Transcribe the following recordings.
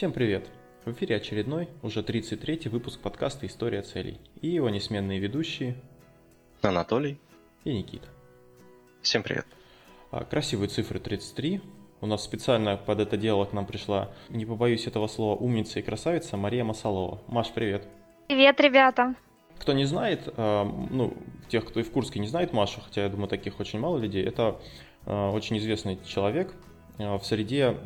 Всем привет! В эфире очередной, уже 33-й выпуск подкаста «История целей» и его несменные ведущие Анатолий и Никита. Всем привет! А, красивые цифры 33. У нас специально под это дело к нам пришла, не побоюсь этого слова, умница и красавица Мария Масалова. Маш, привет! Привет, ребята! Кто не знает, а, ну, тех, кто и в Курске не знает Машу, хотя я думаю, таких очень мало людей, это а, очень известный человек, в среде,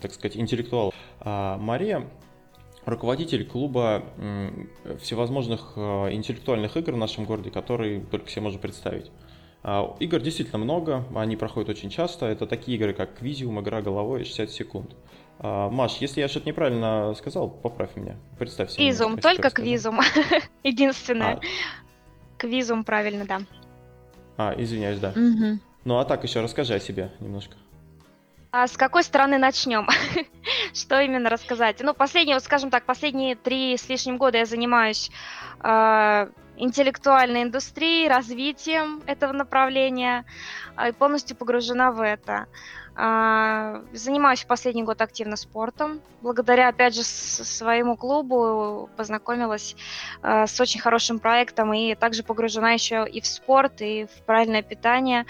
так сказать, интеллектуалов. А Мария руководитель клуба всевозможных э, интеллектуальных игр в нашем городе, которые только себе можно представить. А, игр действительно много, они проходят очень часто. Это такие игры, как Квизиум, игра головой 60 секунд. А, Маш, если я что-то неправильно сказал, поправь меня. Представь себе. Квизум, только квизум. Единственное. А. Квизум, правильно, да. А, извиняюсь, да. Ну а так еще расскажи о себе немножко. А с какой стороны начнем? Что именно рассказать? Ну, последние, вот скажем так, последние три с лишним года я занимаюсь э, интеллектуальной индустрией, развитием этого направления э, полностью погружена в это. Э, занимаюсь последний год активно спортом. Благодаря, опять же, своему клубу познакомилась э, с очень хорошим проектом и также погружена еще и в спорт, и в правильное питание.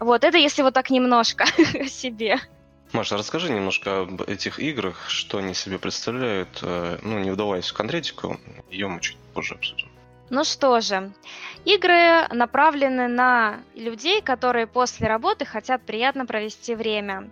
Вот, это если вот так немножко о себе. Маша, расскажи немножко об этих играх, что они себе представляют, э, ну, не вдаваясь в конкретику, ее мы чуть позже обсудим. Ну что же, игры направлены на людей, которые после работы хотят приятно провести время.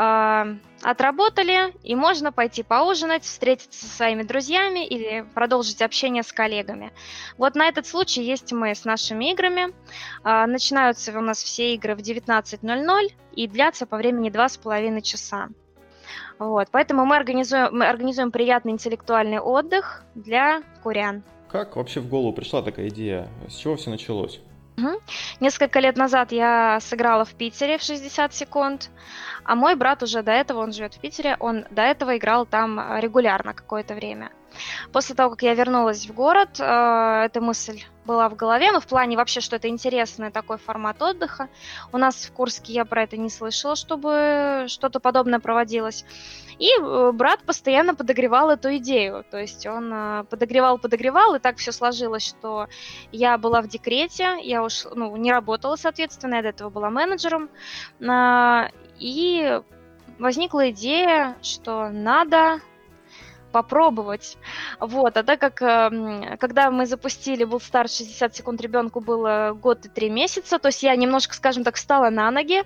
А, отработали, и можно пойти поужинать, встретиться со своими друзьями или продолжить общение с коллегами. Вот на этот случай есть мы с нашими играми. А, начинаются у нас все игры в 19.00 и длятся по времени 2,5 часа. Вот, поэтому мы организуем, мы организуем приятный интеллектуальный отдых для курян. Как вообще в голову пришла такая идея? С чего все началось? Угу. Несколько лет назад я сыграла в Питере в 60 секунд, а мой брат уже до этого, он живет в Питере, он до этого играл там регулярно какое-то время. После того, как я вернулась в город, э, эта мысль была в голове, но в плане вообще, что это интересный такой формат отдыха. У нас в Курске я про это не слышала, чтобы что-то подобное проводилось. И э, брат постоянно подогревал эту идею. То есть он э, подогревал, подогревал, и так все сложилось, что я была в декрете, я уж ну, не работала, соответственно, я до этого была менеджером. И возникла идея, что надо попробовать. Вот, а так как, эм, когда мы запустили был старт 60 секунд ребенку было год и три месяца, то есть я немножко, скажем так, встала на ноги,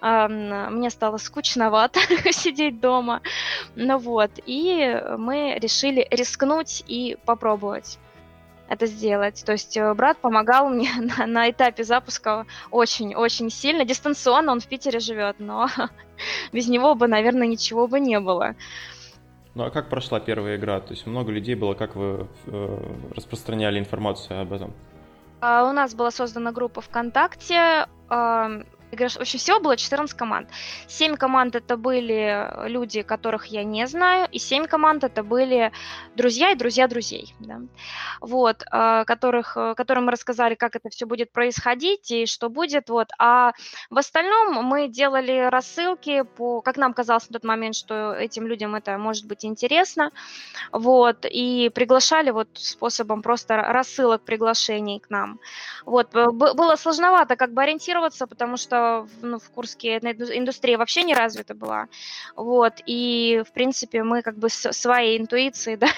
мне стало скучновато сидеть дома, ну вот, и мы решили рискнуть и попробовать это сделать. То есть э, брат помогал мне на, на этапе запуска очень-очень сильно. Дистанционно он в Питере живет, но без него бы, наверное, ничего бы не было. Ну а как прошла первая игра? То есть много людей было, как вы э, распространяли информацию об этом? Uh, у нас была создана группа ВКонтакте. Uh, в общем, всего было 14 команд. 7 команд это были люди, которых я не знаю, и 7 команд это были друзья и друзья друзей, да, вот, а, которых, э, которым мы рассказали, как это все будет происходить и что будет, вот, а в остальном мы делали рассылки по, как нам казалось на тот момент, что этим людям это может быть интересно, вот, и приглашали вот способом просто рассылок приглашений к нам, вот, было сложновато как бы ориентироваться, потому что ну, в Курске индустрия вообще не развита была. Вот, и, в принципе, мы как бы своей интуицией да,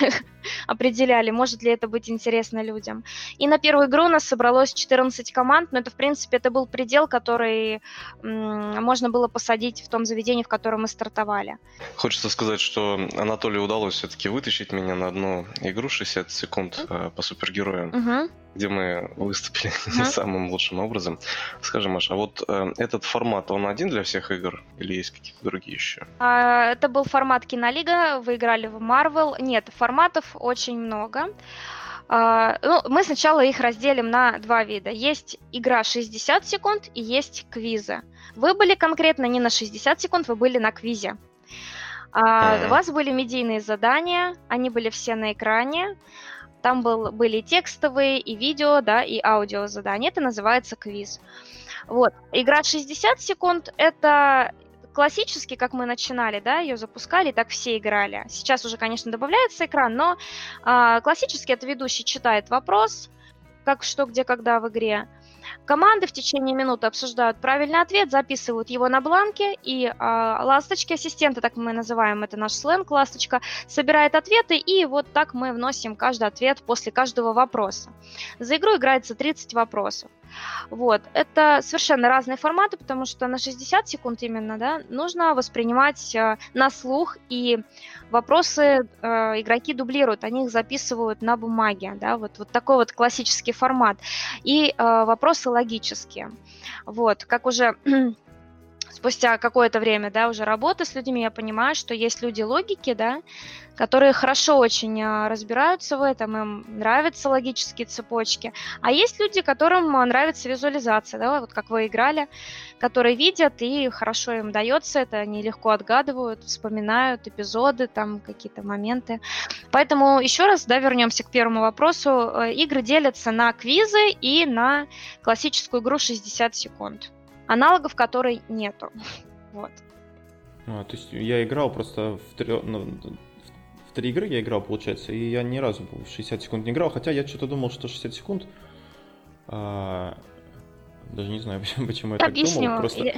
определяли, может ли это быть интересно людям. И на первую игру у нас собралось 14 команд, но это, в принципе, это был предел, который можно было посадить в том заведении, в котором мы стартовали. Хочется сказать, что Анатолию удалось все-таки вытащить меня на одну игру 60 секунд mm-hmm. по супергероям. Mm-hmm где мы выступили не самым лучшим образом. Скажи, Маша, а вот э, этот формат, он один для всех игр или есть какие-то другие еще? А, это был формат Кинолига, вы играли в Marvel. Нет, форматов очень много. А, ну, мы сначала их разделим на два вида. Есть игра 60 секунд и есть квизы. Вы были конкретно не на 60 секунд, вы были на квизе. А, У вас были медийные задания, они были все на экране. Там был, были текстовые и видео, да, и аудио задания. Это называется квиз. Вот. Игра 60 секунд – это классически, как мы начинали, да, ее запускали, так все играли. Сейчас уже, конечно, добавляется экран, но э, классически это ведущий читает вопрос, как что, где, когда в игре. Команды в течение минуты обсуждают правильный ответ, записывают его на бланке, и э, ласточки, ассистенты, так мы называем, это наш сленг, ласточка, собирает ответы, и вот так мы вносим каждый ответ после каждого вопроса. За игру играется 30 вопросов. Вот. Это совершенно разные форматы, потому что на 60 секунд именно, да, нужно воспринимать э, на слух, и вопросы э, игроки дублируют, они их записывают на бумаге, да, вот, вот такой вот классический формат. И э, вопросы логические. Вот, как уже спустя какое-то время, да, уже работы с людьми, я понимаю, что есть люди логики, да, которые хорошо очень а, разбираются в этом, им нравятся логические цепочки. А есть люди, которым а, нравится визуализация, да, вот как вы играли, которые видят и хорошо им дается это, они легко отгадывают, вспоминают эпизоды, там какие-то моменты. Поэтому еще раз, да, вернемся к первому вопросу. Э, игры делятся на квизы и на классическую игру 60 секунд аналогов которой нету. Вот. А, то есть я играл просто в, три, ну, в три игры я играл, получается, и я ни разу в 60 секунд не играл, хотя я что-то думал, что 60 секунд... А, даже не знаю, почему я так думал. Просто...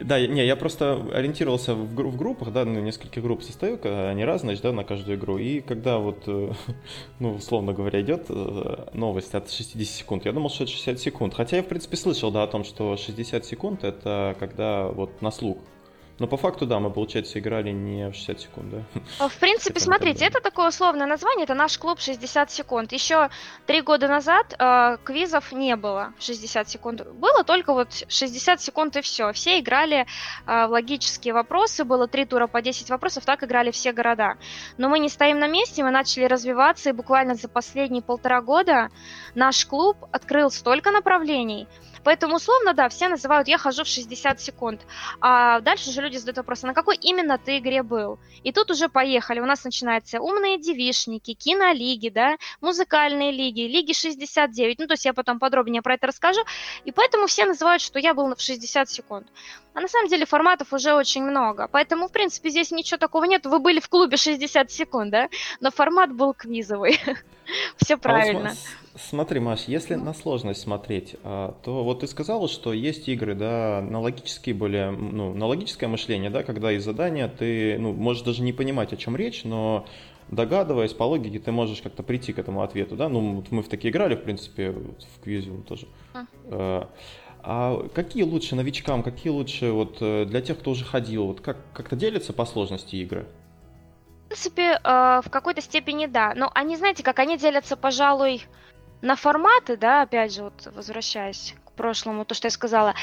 Да, не, я просто ориентировался в, в группах, да, на несколько групп состою, они разные, да, на каждую игру. И когда вот, э, ну, условно говоря, идет э, новость от 60 секунд, я думал, что это 60 секунд. Хотя я, в принципе, слышал, да, о том, что 60 секунд это когда вот на слух но по факту, да, мы, получается, играли не в 60 секунд, да? В принципе, смотрите, это такое условное название, это наш клуб 60 секунд. Еще три года назад э, квизов не было 60 секунд. Было только вот 60 секунд и все. Все играли э, в логические вопросы, было три тура по 10 вопросов, так играли все города. Но мы не стоим на месте, мы начали развиваться, и буквально за последние полтора года наш клуб открыл столько направлений, Поэтому условно, да, все называют «я хожу в 60 секунд». А дальше же люди задают вопрос, а на какой именно ты игре был? И тут уже поехали. У нас начинаются умные девишники, кинолиги, да, музыкальные лиги, лиги 69. Ну, то есть я потом подробнее про это расскажу. И поэтому все называют, что я был в 60 секунд. А на самом деле форматов уже очень много. Поэтому, в принципе, здесь ничего такого нет. Вы были в клубе 60 секунд, да? Но формат был квизовый. Все а правильно. Смотри, Маш, если на сложность смотреть, а, то вот ты сказала, что есть игры, да, на логические более, ну, на логическое мышление, да, когда из задания ты, ну, можешь даже не понимать, о чем речь, но догадываясь по логике, ты можешь как-то прийти к этому ответу, да, ну, вот мы в такие играли, в принципе, в квизиум тоже. А. а какие лучше новичкам, какие лучше вот э, для тех, кто уже ходил, вот как, как-то делятся по сложности игры? В принципе, э, в какой-то степени да. Но они, знаете, как они делятся, пожалуй, на форматы, да, опять же, вот возвращаясь к прошлому, то, что я сказала,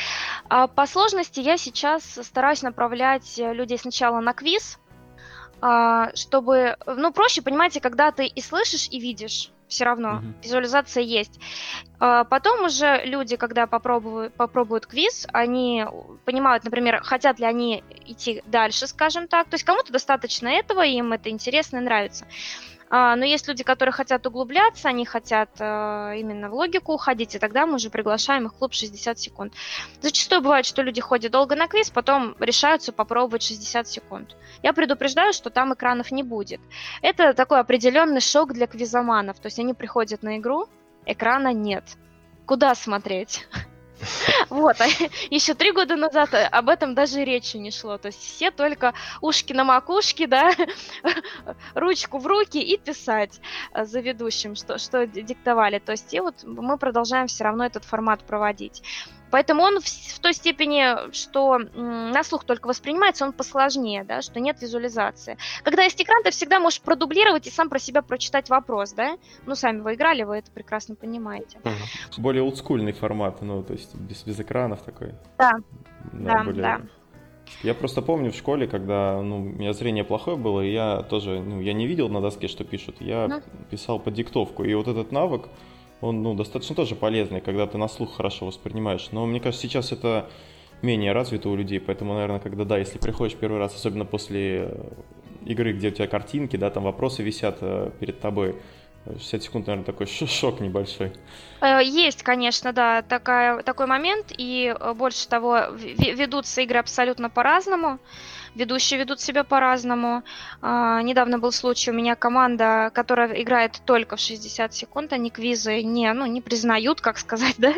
а по сложности я сейчас стараюсь направлять людей сначала на квиз, а, чтобы, ну, проще, понимаете, когда ты и слышишь, и видишь, все равно mm-hmm. визуализация есть. А потом уже люди, когда попробуют, попробуют квиз, они понимают, например, хотят ли они идти дальше, скажем так. То есть кому-то достаточно этого, им это интересно и нравится. А, но есть люди, которые хотят углубляться, они хотят э, именно в логику уходить, и тогда мы уже приглашаем их в клуб 60 секунд. Зачастую бывает, что люди ходят долго на квиз, потом решаются попробовать 60 секунд. Я предупреждаю, что там экранов не будет. Это такой определенный шок для квизоманов. То есть они приходят на игру, экрана нет. Куда смотреть? Вот, а еще три года назад об этом даже речи не шло. То есть все только ушки на макушке, да, ручку в руки и писать э, за ведущим, что, что диктовали. То есть и вот мы продолжаем все равно этот формат проводить. Поэтому он в, в той степени, что на слух только воспринимается, он посложнее, да, что нет визуализации. Когда есть экран, ты всегда можешь продублировать и сам про себя прочитать вопрос, да? Ну, сами вы играли, вы это прекрасно понимаете. Угу. Более олдскульный формат, ну, то есть без, без экранов такой. Да, да, да. Более... да. Я просто помню в школе, когда ну, у меня зрение плохое было, и я тоже, ну, я не видел на доске, что пишут, я ну. писал по диктовку. И вот этот навык, он ну, достаточно тоже полезный, когда ты на слух хорошо воспринимаешь. Но мне кажется, сейчас это менее развито у людей, поэтому, наверное, когда, да, если приходишь первый раз, особенно после э, игры, где у тебя картинки, да, там вопросы висят э, перед тобой, 60 секунд, наверное, такой шок небольшой. Э, есть, конечно, да, такая, такой момент, и э, больше того, ведутся игры абсолютно по-разному ведущие ведут себя по-разному. А, недавно был случай, у меня команда, которая играет только в 60 секунд, они квизы не, ну, не признают, как сказать, да,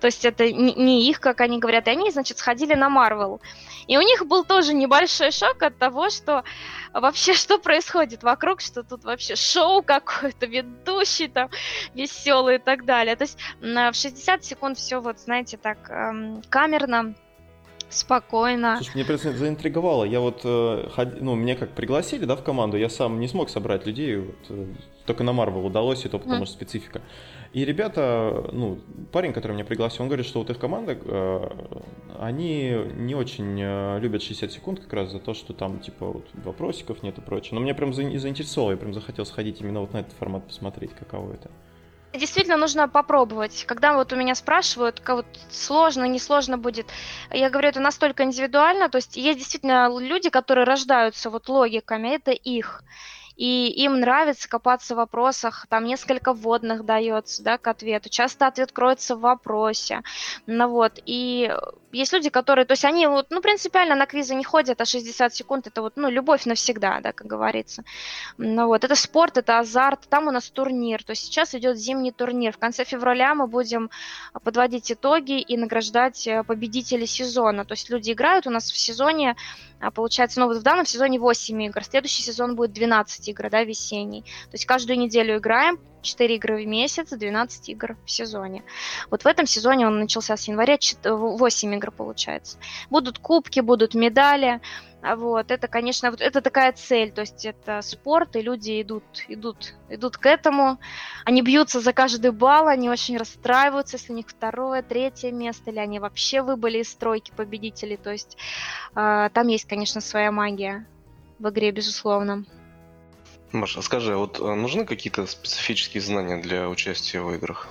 то есть это не, их, как они говорят, и они, значит, сходили на Марвел. И у них был тоже небольшой шок от того, что вообще что происходит вокруг, что тут вообще шоу какое-то, ведущий там веселый и так далее. То есть в 60 секунд все вот, знаете, так эм, камерно, Спокойно. Слушай, мне просто заинтриговало. Я вот, э, ну, меня как пригласили, да, в команду, я сам не смог собрать людей, вот, э, только на Марвел удалось, и то потому mm. что специфика. И ребята, ну, парень, который меня пригласил, он говорит, что вот их команда, э, они не очень любят 60 секунд как раз за то, что там, типа, вот, вопросиков нет и прочее. Но меня прям заинтересовало, я прям захотел сходить именно вот на этот формат посмотреть, каково это. Действительно нужно попробовать. Когда вот у меня спрашивают, как вот сложно, несложно будет, я говорю, это настолько индивидуально. То есть есть действительно люди, которые рождаются вот логиками, это их и им нравится копаться в вопросах, там несколько вводных дается, да, к ответу, часто ответ кроется в вопросе, ну вот, и есть люди, которые, то есть они вот, ну, принципиально на квизы не ходят, а 60 секунд это вот, ну, любовь навсегда, да, как говорится. Ну вот, это спорт, это азарт, там у нас турнир, то есть сейчас идет зимний турнир. В конце февраля мы будем подводить итоги и награждать э, победителей сезона. То есть люди играют у нас в сезоне, получается, ну, вот в данном сезоне 8 игр, следующий сезон будет 12 игр, да, весенний. То есть каждую неделю играем, 4 игры в месяц, 12 игр в сезоне. Вот в этом сезоне он начался с января, 8 игр получается. Будут кубки, будут медали. А вот, это, конечно, вот это такая цель, то есть это спорт, и люди идут, идут, идут к этому. Они бьются за каждый балл, они очень расстраиваются, если у них второе, третье место, или они вообще выбыли из стройки победителей. То есть э, там есть, конечно, своя магия в игре, безусловно. Маша, скажи, а вот э, нужны какие-то специфические знания для участия в играх?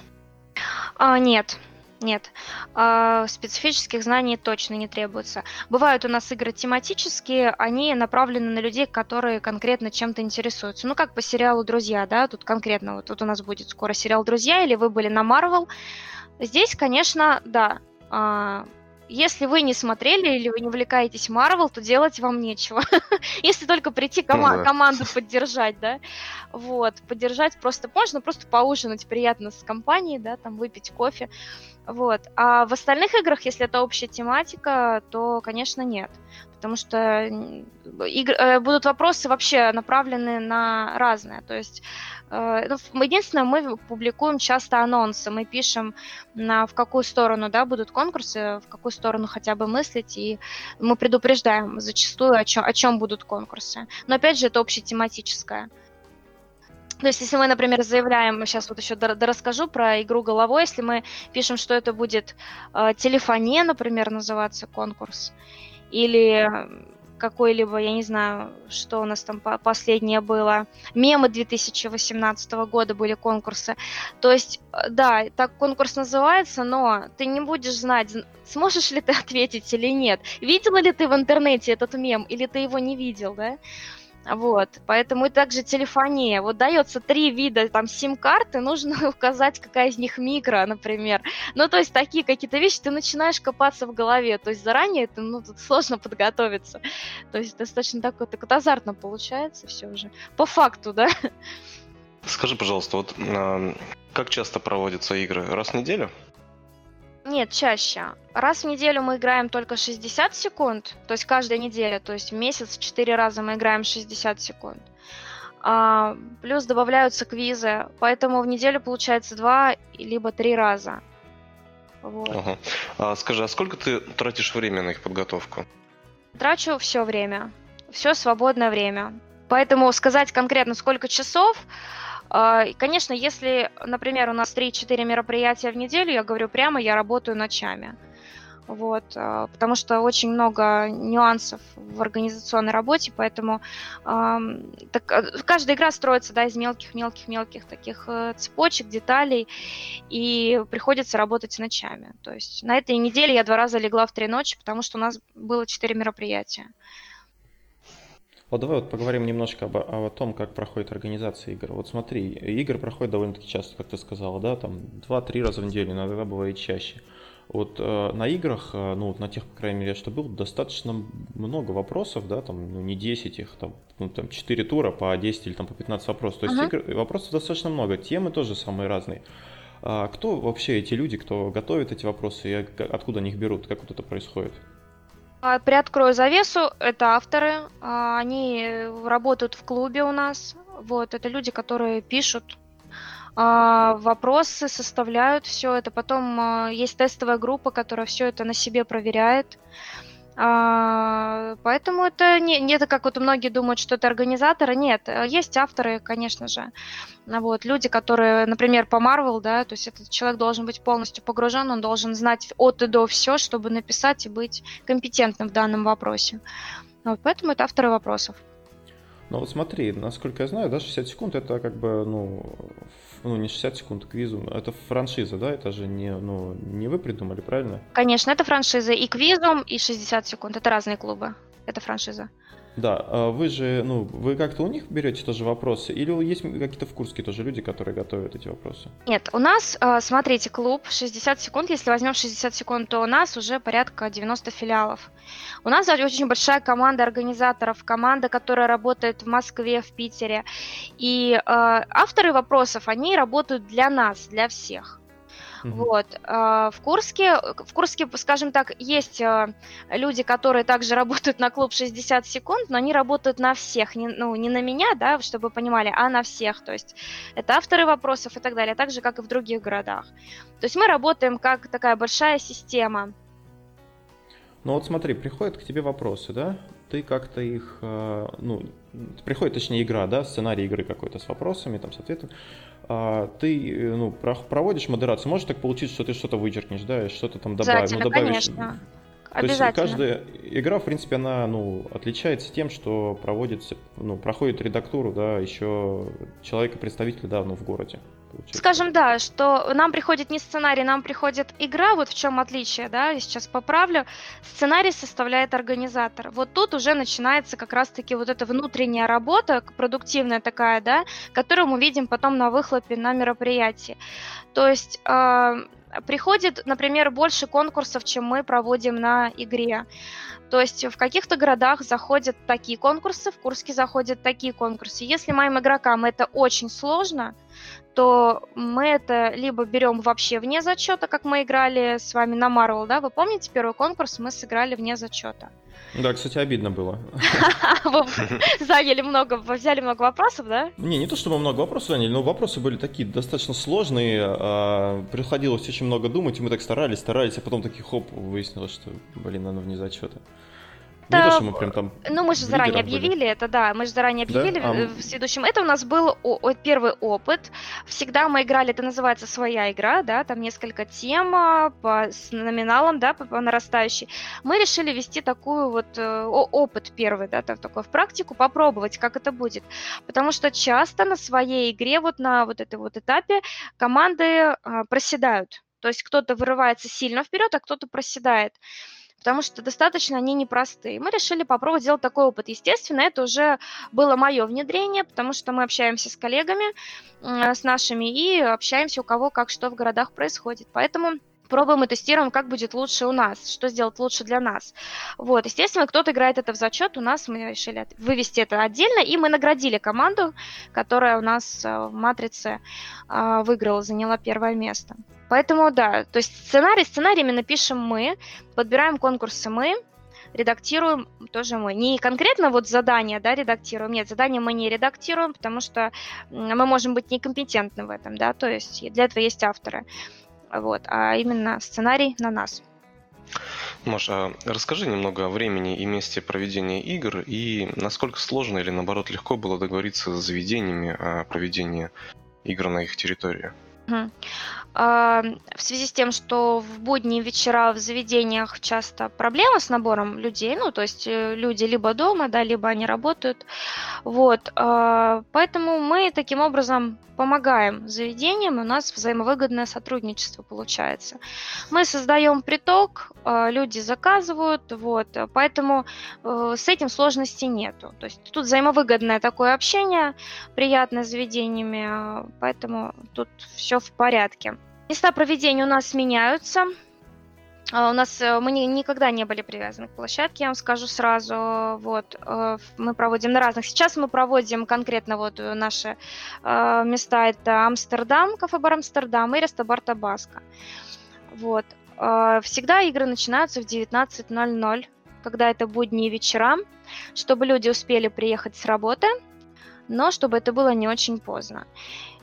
А, нет, нет. А, специфических знаний точно не требуется. Бывают у нас игры тематические, они направлены на людей, которые конкретно чем-то интересуются. Ну, как по сериалу «Друзья», да, тут конкретно, вот тут у нас будет скоро сериал «Друзья», или вы были на Марвел. Здесь, конечно, да, а, если вы не смотрели или вы не увлекаетесь Марвел, то делать вам нечего. Если только прийти кома- команду поддержать, да. Вот, поддержать просто можно, просто поужинать приятно с компанией, да, там выпить кофе. Вот. А в остальных играх, если это общая тематика, то, конечно, нет. Потому что игр... Э, будут вопросы вообще направлены на разное. То есть, ну, единственное, мы публикуем часто анонсы. Мы пишем, на, в какую сторону да, будут конкурсы, в какую сторону хотя бы мыслить. И мы предупреждаем зачастую, о чем, о чем будут конкурсы. Но опять же, это общетематическое. То есть, если мы, например, заявляем, сейчас вот еще расскажу про игру головой, если мы пишем, что это будет э, телефония, например, называться конкурс, или какой-либо, я не знаю, что у нас там последнее было, мемы 2018 года были конкурсы. То есть, э, да, так конкурс называется, но ты не будешь знать, сможешь ли ты ответить или нет. Видела ли ты в интернете этот мем, или ты его не видел, да? Вот, поэтому и также телефония. Вот дается три вида там сим-карты, нужно указать, какая из них микро, например. Ну, то есть такие какие-то вещи, ты начинаешь копаться в голове. То есть заранее это, ну, тут сложно подготовиться. То есть достаточно такое, так вот азартно получается все уже. По факту, да? Скажи, пожалуйста, вот как часто проводятся игры? Раз в неделю? Нет, чаще. Раз в неделю мы играем только 60 секунд, то есть каждая неделя, то есть в месяц 4 раза мы играем 60 секунд. А, плюс добавляются квизы, поэтому в неделю получается 2 либо 3 раза. Вот. Ага. А, скажи, а сколько ты тратишь время на их подготовку? Трачу все время, все свободное время. Поэтому сказать конкретно сколько часов, а, конечно, если, например, у нас 3-4 мероприятия в неделю, я говорю прямо, я работаю ночами. Вот, а, потому что очень много нюансов в организационной работе, поэтому э, так, каждая игра строится да, из мелких-мелких-мелких таких э, цепочек, деталей, и приходится работать ночами. То есть на этой неделе я два раза легла в три ночи, потому что у нас было четыре мероприятия. Вот давай вот поговорим немножко об, о том, как проходит организация игр. Вот смотри, игры проходят довольно-таки часто, как ты сказала, да, там 2-3 раза в неделю, иногда бывает чаще. Вот э, на играх, э, ну вот на тех, по крайней мере, что был, достаточно много вопросов, да, там, ну не 10 их, там, ну там 4 тура по 10 или там по 15 вопросов. То есть uh-huh. игр, вопросов достаточно много, темы тоже самые разные. А кто вообще эти люди, кто готовит эти вопросы и откуда они их берут, как вот это происходит? А, приоткрою завесу, это авторы, а, они работают в клубе у нас, вот, это люди, которые пишут а, вопросы, составляют все это, потом есть тестовая группа, которая все это на себе проверяет, поэтому это не, не это как вот многие думают, что это организаторы. Нет, есть авторы, конечно же. Вот, люди, которые, например, по Marvel, да, то есть этот человек должен быть полностью погружен, он должен знать от и до все, чтобы написать и быть компетентным в данном вопросе. Вот, поэтому это авторы вопросов. Ну вот смотри, насколько я знаю, да, 60 секунд это как бы, ну, ну не 60 секунд квизу, это франшиза, да, это же не, ну, не вы придумали, правильно? Конечно, это франшиза и квизум, и 60 секунд, это разные клубы, это франшиза. Да, а вы же, ну, вы как-то у них берете тоже вопросы, или есть какие-то в Курске тоже люди, которые готовят эти вопросы? Нет, у нас, а, смотрите, клуб 60 секунд, если возьмем 60 секунд, то у нас уже порядка 90 филиалов. У нас очень большая команда организаторов, команда, которая работает в Москве, в Питере. И э, авторы вопросов, они работают для нас, для всех. Mm-hmm. Вот. А, в Курске, в Курске, скажем так, есть а, люди, которые также работают на клуб 60 секунд, но они работают на всех, не, ну, не на меня, да, чтобы вы понимали, а на всех. То есть это авторы вопросов и так далее, так же, как и в других городах. То есть мы работаем как такая большая система. Ну вот смотри, приходят к тебе вопросы, да? Ты как-то их, а, ну, приходит, точнее, игра, да, сценарий игры какой-то с вопросами, там, соответственно. А, ты э, ну, проводишь модерацию, может так получиться, что ты что-то вычеркнешь, да, что-то там добавишь. Ну, добавишь... конечно. То есть каждая игра, в принципе, она ну, отличается тем, что проводится, ну, проходит редактуру, да, еще человека-представителя, да, ну, в городе. Получается. Скажем, да, что нам приходит не сценарий, нам приходит игра, вот в чем отличие, да, я сейчас поправлю. Сценарий составляет организатор. Вот тут уже начинается как раз-таки вот эта внутренняя работа, продуктивная такая, да, которую мы видим потом на выхлопе на мероприятии. То есть э, приходит, например, больше конкурсов, чем мы проводим на игре. То есть в каких-то городах заходят такие конкурсы, в Курске заходят такие конкурсы. Если моим игрокам это очень сложно, то мы это либо берем вообще вне зачета, как мы играли с вами на Marvel, да? Вы помните первый конкурс мы сыграли вне зачета? Да, кстати, обидно было. Заняли много, взяли много вопросов, да? Не, не то, что мы много вопросов заняли, но вопросы были такие достаточно сложные. А, приходилось очень много думать, и мы так старались, старались, а потом такие хоп, выяснилось, что, блин, оно вне зачета. Не то, что мы прям там Ну, мы же заранее объявили были. это, да, мы же заранее объявили да? а... в следующем. Это у нас был о, первый опыт. Всегда мы играли, это называется своя игра, да, там несколько тем а, по, с номиналом, да, по, по нарастающей. Мы решили вести такую вот э, опыт первый, да, так, такой в практику, попробовать, как это будет. Потому что часто на своей игре, вот на вот этой вот этапе, команды э, проседают. То есть кто-то вырывается сильно вперед, а кто-то проседает потому что достаточно они непростые. Мы решили попробовать сделать такой опыт. Естественно, это уже было мое внедрение, потому что мы общаемся с коллегами, с нашими, и общаемся у кого как что в городах происходит. Поэтому пробуем и тестируем, как будет лучше у нас, что сделать лучше для нас. Вот, естественно, кто-то играет это в зачет, у нас мы решили вывести это отдельно, и мы наградили команду, которая у нас э, в матрице э, выиграла, заняла первое место. Поэтому, да, то есть сценарий, сценарий именно пишем мы, подбираем конкурсы мы, редактируем тоже мы. Не конкретно вот задание, да, редактируем, нет, задание мы не редактируем, потому что мы можем быть некомпетентны в этом, да, то есть для этого есть авторы, вот, а именно сценарий на нас. Маша, расскажи немного о времени и месте проведения игр и насколько сложно или наоборот легко было договориться с заведениями о проведении игр на их территории. А, в связи с тем, что в будние вечера в заведениях часто проблема с набором людей, ну, то есть э, люди либо дома, да, либо они работают, вот, а, поэтому мы таким образом помогаем заведениям, у нас взаимовыгодное сотрудничество получается. Мы создаем приток, а, люди заказывают, вот, поэтому э, с этим сложностей нету. То есть тут взаимовыгодное такое общение, приятное с заведениями, поэтому тут все в порядке. Места проведения у нас меняются. А, у нас э, мы никогда не были привязаны к площадке, я вам скажу сразу. Вот э, мы проводим на разных. Сейчас мы проводим конкретно вот наши э, места. Это Амстердам, кафе-бар Амстердам и рестобар Табаско. Вот. Всегда игры начинаются в 19.00, когда это будние вечера, чтобы люди успели приехать с работы, но чтобы это было не очень поздно.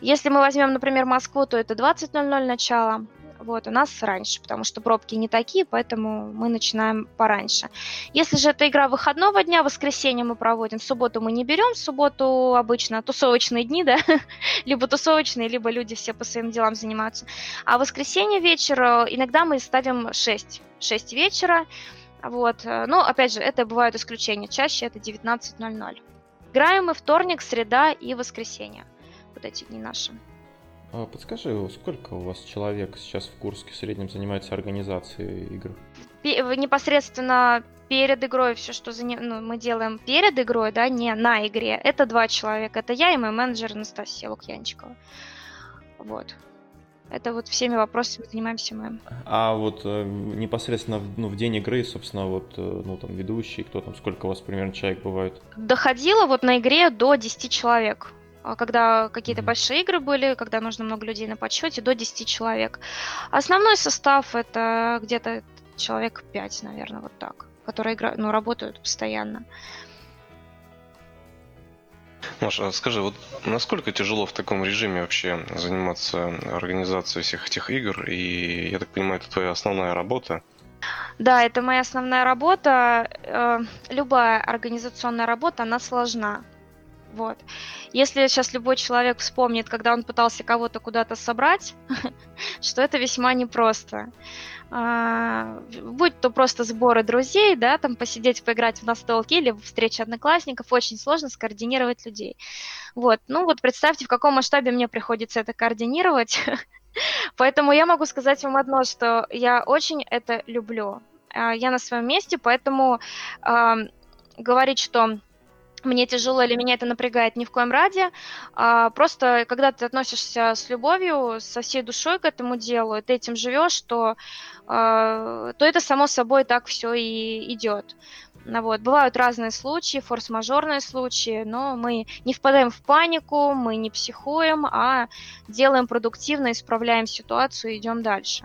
Если мы возьмем, например, Москву, то это 20.00 начало, вот, у нас раньше, потому что пробки не такие, поэтому мы начинаем пораньше. Если же это игра выходного дня, воскресенье мы проводим, субботу мы не берем, субботу обычно тусовочные дни, да, либо тусовочные, либо люди все по своим делам занимаются. А воскресенье вечер э, иногда мы ставим 6, 6 вечера, вот, э, но опять же, это бывают исключения, чаще это 19.00. Играем мы вторник, среда и воскресенье. Вот эти дни наши. А подскажи, сколько у вас человек сейчас в Курске в среднем занимается организацией игр? Непосредственно перед игрой все, что за... ну, мы делаем перед игрой, да, не на игре, это два человека. Это я и мой менеджер Анастасия Лукьянчикова. Вот. Это вот всеми вопросами занимаемся мы. А вот э, непосредственно ну, в день игры, собственно, вот, э, ну, там, ведущий, кто там, сколько у вас примерно человек бывает? Доходило вот на игре до 10 человек. А когда какие-то mm-hmm. большие игры были, когда нужно много людей на подсчете, до 10 человек. Основной состав это где-то человек 5, наверное, вот так, которые играют, ну, работают постоянно. Маша, скажи, вот насколько тяжело в таком режиме вообще заниматься организацией всех этих игр? И я так понимаю, это твоя основная работа? Да, это моя основная работа. Э, любая организационная работа, она сложна. Вот. Если сейчас любой человек вспомнит, когда он пытался кого-то куда-то собрать, что это весьма непросто. А, будь то просто сборы друзей, да, там посидеть, поиграть в настолки или встреча одноклассников, очень сложно скоординировать людей. Вот, ну вот представьте, в каком масштабе мне приходится это координировать. Поэтому я могу сказать вам одно, что я очень это люблю. А, я на своем месте, поэтому э, говорить, что мне тяжело или меня это напрягает ни в коем разе. А, просто когда ты относишься с любовью, со всей душой к этому делу, ты этим живешь, то, а, то это само собой так все и идет. Ну, вот. Бывают разные случаи, форс-мажорные случаи, но мы не впадаем в панику, мы не психуем, а делаем продуктивно, исправляем ситуацию и идем дальше.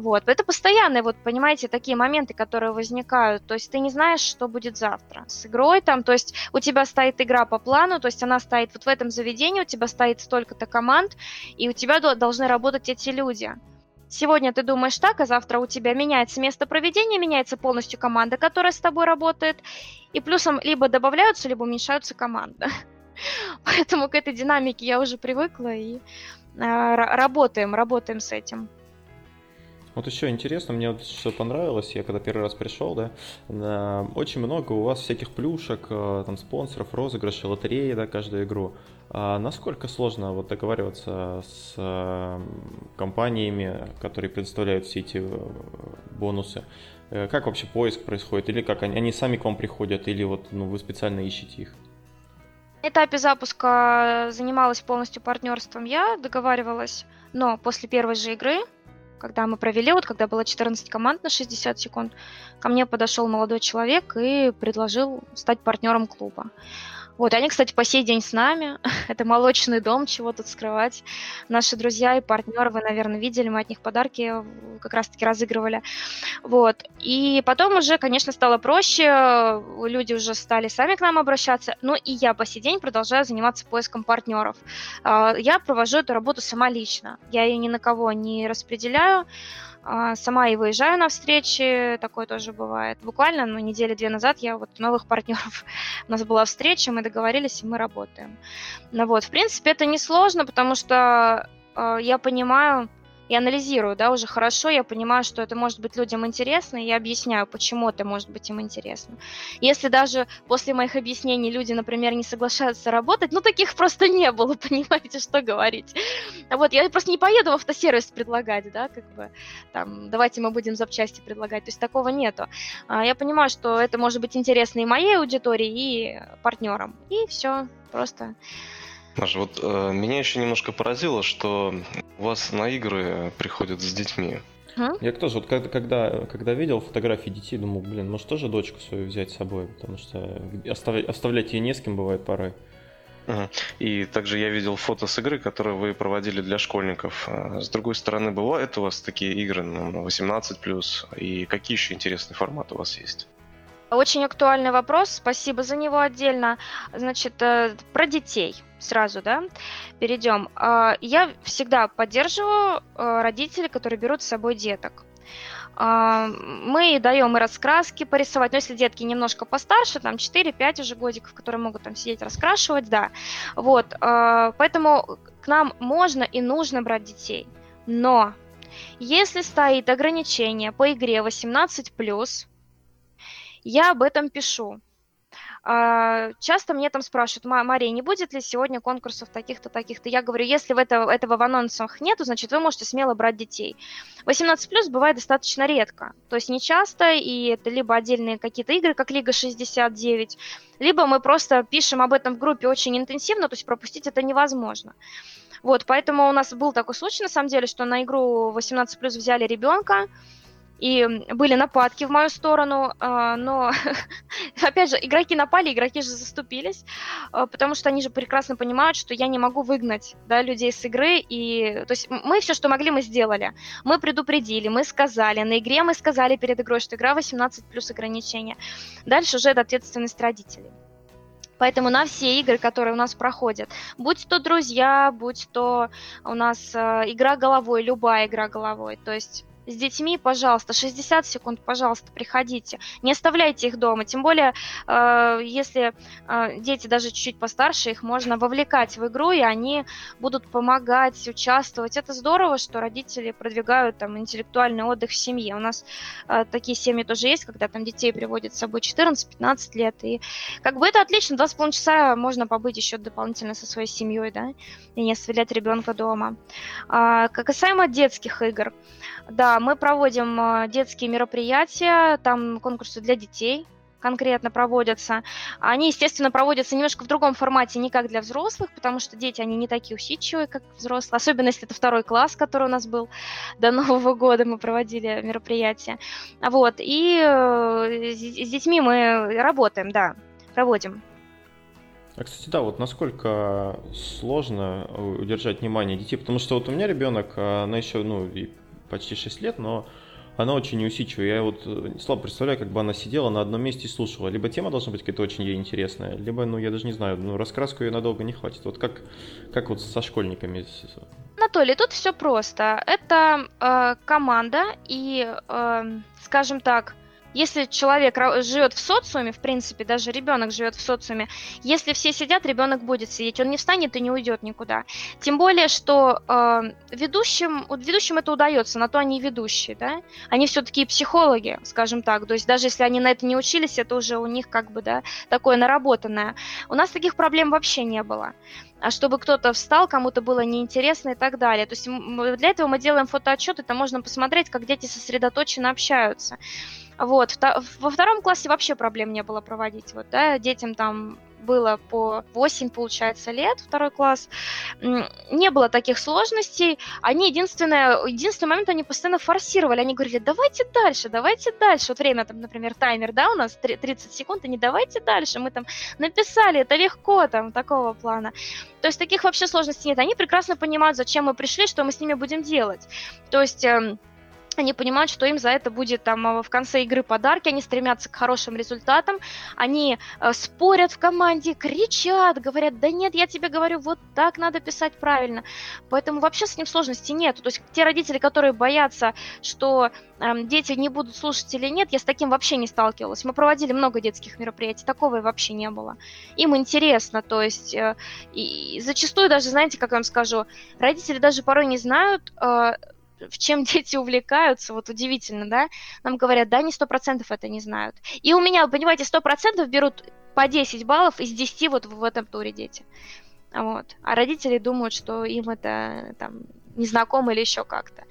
Вот. Это постоянные, вот, понимаете, такие моменты, которые возникают. То есть ты не знаешь, что будет завтра с игрой там. То есть у тебя стоит игра по плану, то есть она стоит вот в этом заведении, у тебя стоит столько-то команд, и у тебя должны работать эти люди. Сегодня ты думаешь так, а завтра у тебя меняется место проведения, меняется полностью команда, которая с тобой работает, и плюсом либо добавляются, либо уменьшаются команды. Поэтому к этой динамике я уже привыкла и э, работаем, работаем с этим. Вот еще интересно, мне вот что понравилось, я когда первый раз пришел, да, очень много у вас всяких плюшек, э, там, спонсоров, розыгрышей, лотереи, да, каждую игру. А насколько сложно вот договариваться с э, компаниями, которые предоставляют все эти э, бонусы? Как вообще поиск происходит? Или как они, они сами к вам приходят, или вот ну, вы специально ищете их? На этапе запуска занималась полностью партнерством я, договаривалась, но после первой же игры когда мы провели, вот когда было 14 команд на 60 секунд, ко мне подошел молодой человек и предложил стать партнером клуба. Вот, они, кстати, по сей день с нами. Это молочный дом, чего тут скрывать. Наши друзья и партнеры, вы, наверное, видели, мы от них подарки как раз-таки разыгрывали. Вот. И потом уже, конечно, стало проще, люди уже стали сами к нам обращаться. Ну и я по сей день продолжаю заниматься поиском партнеров. А, я провожу эту работу сама лично. Я ее ни на кого не распределяю. А, сама и выезжаю на встречи, такое тоже бывает. Буквально, ну, недели две назад я вот новых партнеров, у нас была встреча, мы договорились, и мы работаем. Ну вот, в принципе, это несложно, потому что э, я понимаю, и анализирую, да, уже хорошо, я понимаю, что это может быть людям интересно, и я объясняю, почему это может быть им интересно. Если даже после моих объяснений люди, например, не соглашаются работать, ну, таких просто не было, понимаете, что говорить. Вот, я просто не поеду в автосервис предлагать, да, как бы, там, давайте мы будем запчасти предлагать, то есть такого нету. А, я понимаю, что это может быть интересно и моей аудитории, и партнерам, и все, просто Маша, вот э, меня еще немножко поразило, что у вас на игры приходят с детьми. Я тоже, вот когда, когда, когда видел фотографии детей, думал, блин, может тоже дочку свою взять с собой, потому что оставлять, оставлять ее не с кем бывает порой. И также я видел фото с игры, которые вы проводили для школьников. А с другой стороны, бывают у вас такие игры на 18+, и какие еще интересные форматы у вас есть? Очень актуальный вопрос, спасибо за него отдельно. Значит, э, про детей сразу, да, перейдем. А, я всегда поддерживаю э, родителей, которые берут с собой деток. А, мы даем и раскраски порисовать, но если детки немножко постарше, там 4-5 уже годиков, которые могут там сидеть раскрашивать, да. Вот, а, поэтому к нам можно и нужно брать детей. Но если стоит ограничение по игре 18+, я об этом пишу. А, часто мне там спрашивают, Мария, не будет ли сегодня конкурсов таких-то, таких-то? Я говорю, если в это, этого в анонсах нету, значит, вы можете смело брать детей. 18 плюс бывает достаточно редко, то есть не часто, и это либо отдельные какие-то игры, как Лига 69, либо мы просто пишем об этом в группе очень интенсивно, то есть пропустить это невозможно. Вот, поэтому у нас был такой случай, на самом деле, что на игру 18 плюс взяли ребенка, и были нападки в мою сторону, а, но, опять же, игроки напали, игроки же заступились, а, потому что они же прекрасно понимают, что я не могу выгнать да, людей с игры, и, то есть мы все, что могли, мы сделали. Мы предупредили, мы сказали, на игре мы сказали перед игрой, что игра 18 плюс ограничения. Дальше уже это ответственность родителей. Поэтому на все игры, которые у нас проходят, будь то друзья, будь то у нас э, игра головой, любая игра головой, то есть с детьми, пожалуйста, 60 секунд, пожалуйста, приходите. Не оставляйте их дома. Тем более, э, если э, дети даже чуть-чуть постарше, их можно вовлекать в игру, и они будут помогать, участвовать. Это здорово, что родители продвигают там интеллектуальный отдых в семье. У нас э, такие семьи тоже есть, когда там детей приводят с собой 14-15 лет. И как бы это отлично, 2,5 часа можно побыть еще дополнительно со своей семьей, да, и не оставлять ребенка дома. А, касаемо детских игр, да, мы проводим э, детские мероприятия, там конкурсы для детей конкретно проводятся. Они, естественно, проводятся немножко в другом формате, не как для взрослых, потому что дети, они не такие усидчивые, как взрослые, особенно если это второй класс, который у нас был до Нового года, мы проводили мероприятие. Вот, и э, с детьми мы работаем, да, проводим. А, кстати, да, вот насколько сложно удержать внимание детей, потому что вот у меня ребенок, она еще, ну, почти 6 лет, но она очень неусидчивая. Я вот э, слабо представляю, как бы она сидела на одном месте и слушала. Либо тема должна быть какая-то очень ей интересная, либо, ну, я даже не знаю, ну, раскраску ее надолго не хватит. Вот как, как вот со школьниками? Анатолий, тут все просто. Это э, команда и, э, скажем так, если человек живет в социуме, в принципе, даже ребенок живет в социуме, если все сидят, ребенок будет сидеть, он не встанет и не уйдет никуда. Тем более, что э, ведущим, ведущим это удается, на то они и ведущие, да? Они все-таки психологи, скажем так. То есть даже если они на это не учились, это уже у них как бы, да, такое наработанное. У нас таких проблем вообще не было а чтобы кто-то встал, кому-то было неинтересно и так далее. То есть для этого мы делаем фотоотчет, это можно посмотреть, как дети сосредоточенно общаются. Вот. Во втором классе вообще проблем не было проводить. Вот, да, детям там было по 8, получается, лет, второй класс, не было таких сложностей. Они единственное, единственный момент, они постоянно форсировали, они говорили, давайте дальше, давайте дальше. Вот время там, например, таймер, да, у нас 30 секунд, они давайте дальше. Мы там написали, это легко, там, такого плана. То есть таких вообще сложностей нет. Они прекрасно понимают, зачем мы пришли, что мы с ними будем делать. То есть эм, они понимают, что им за это будет там а, в конце игры подарки, они стремятся к хорошим результатам, они э, спорят в команде, кричат, говорят, да нет, я тебе говорю, вот так надо писать правильно. Поэтому вообще с ним сложности нет. То есть те родители, которые боятся, что э, дети не будут слушать или нет, я с таким вообще не сталкивалась. Мы проводили много детских мероприятий, такого и вообще не было. Им интересно, то есть э, и зачастую даже, знаете, как я вам скажу, родители даже порой не знают, э, в чем дети увлекаются, вот удивительно, да, нам говорят, да, они сто процентов это не знают. И у меня, понимаете, сто процентов берут по 10 баллов из 10 вот в этом туре дети. Вот. А родители думают, что им это там незнакомо или еще как-то.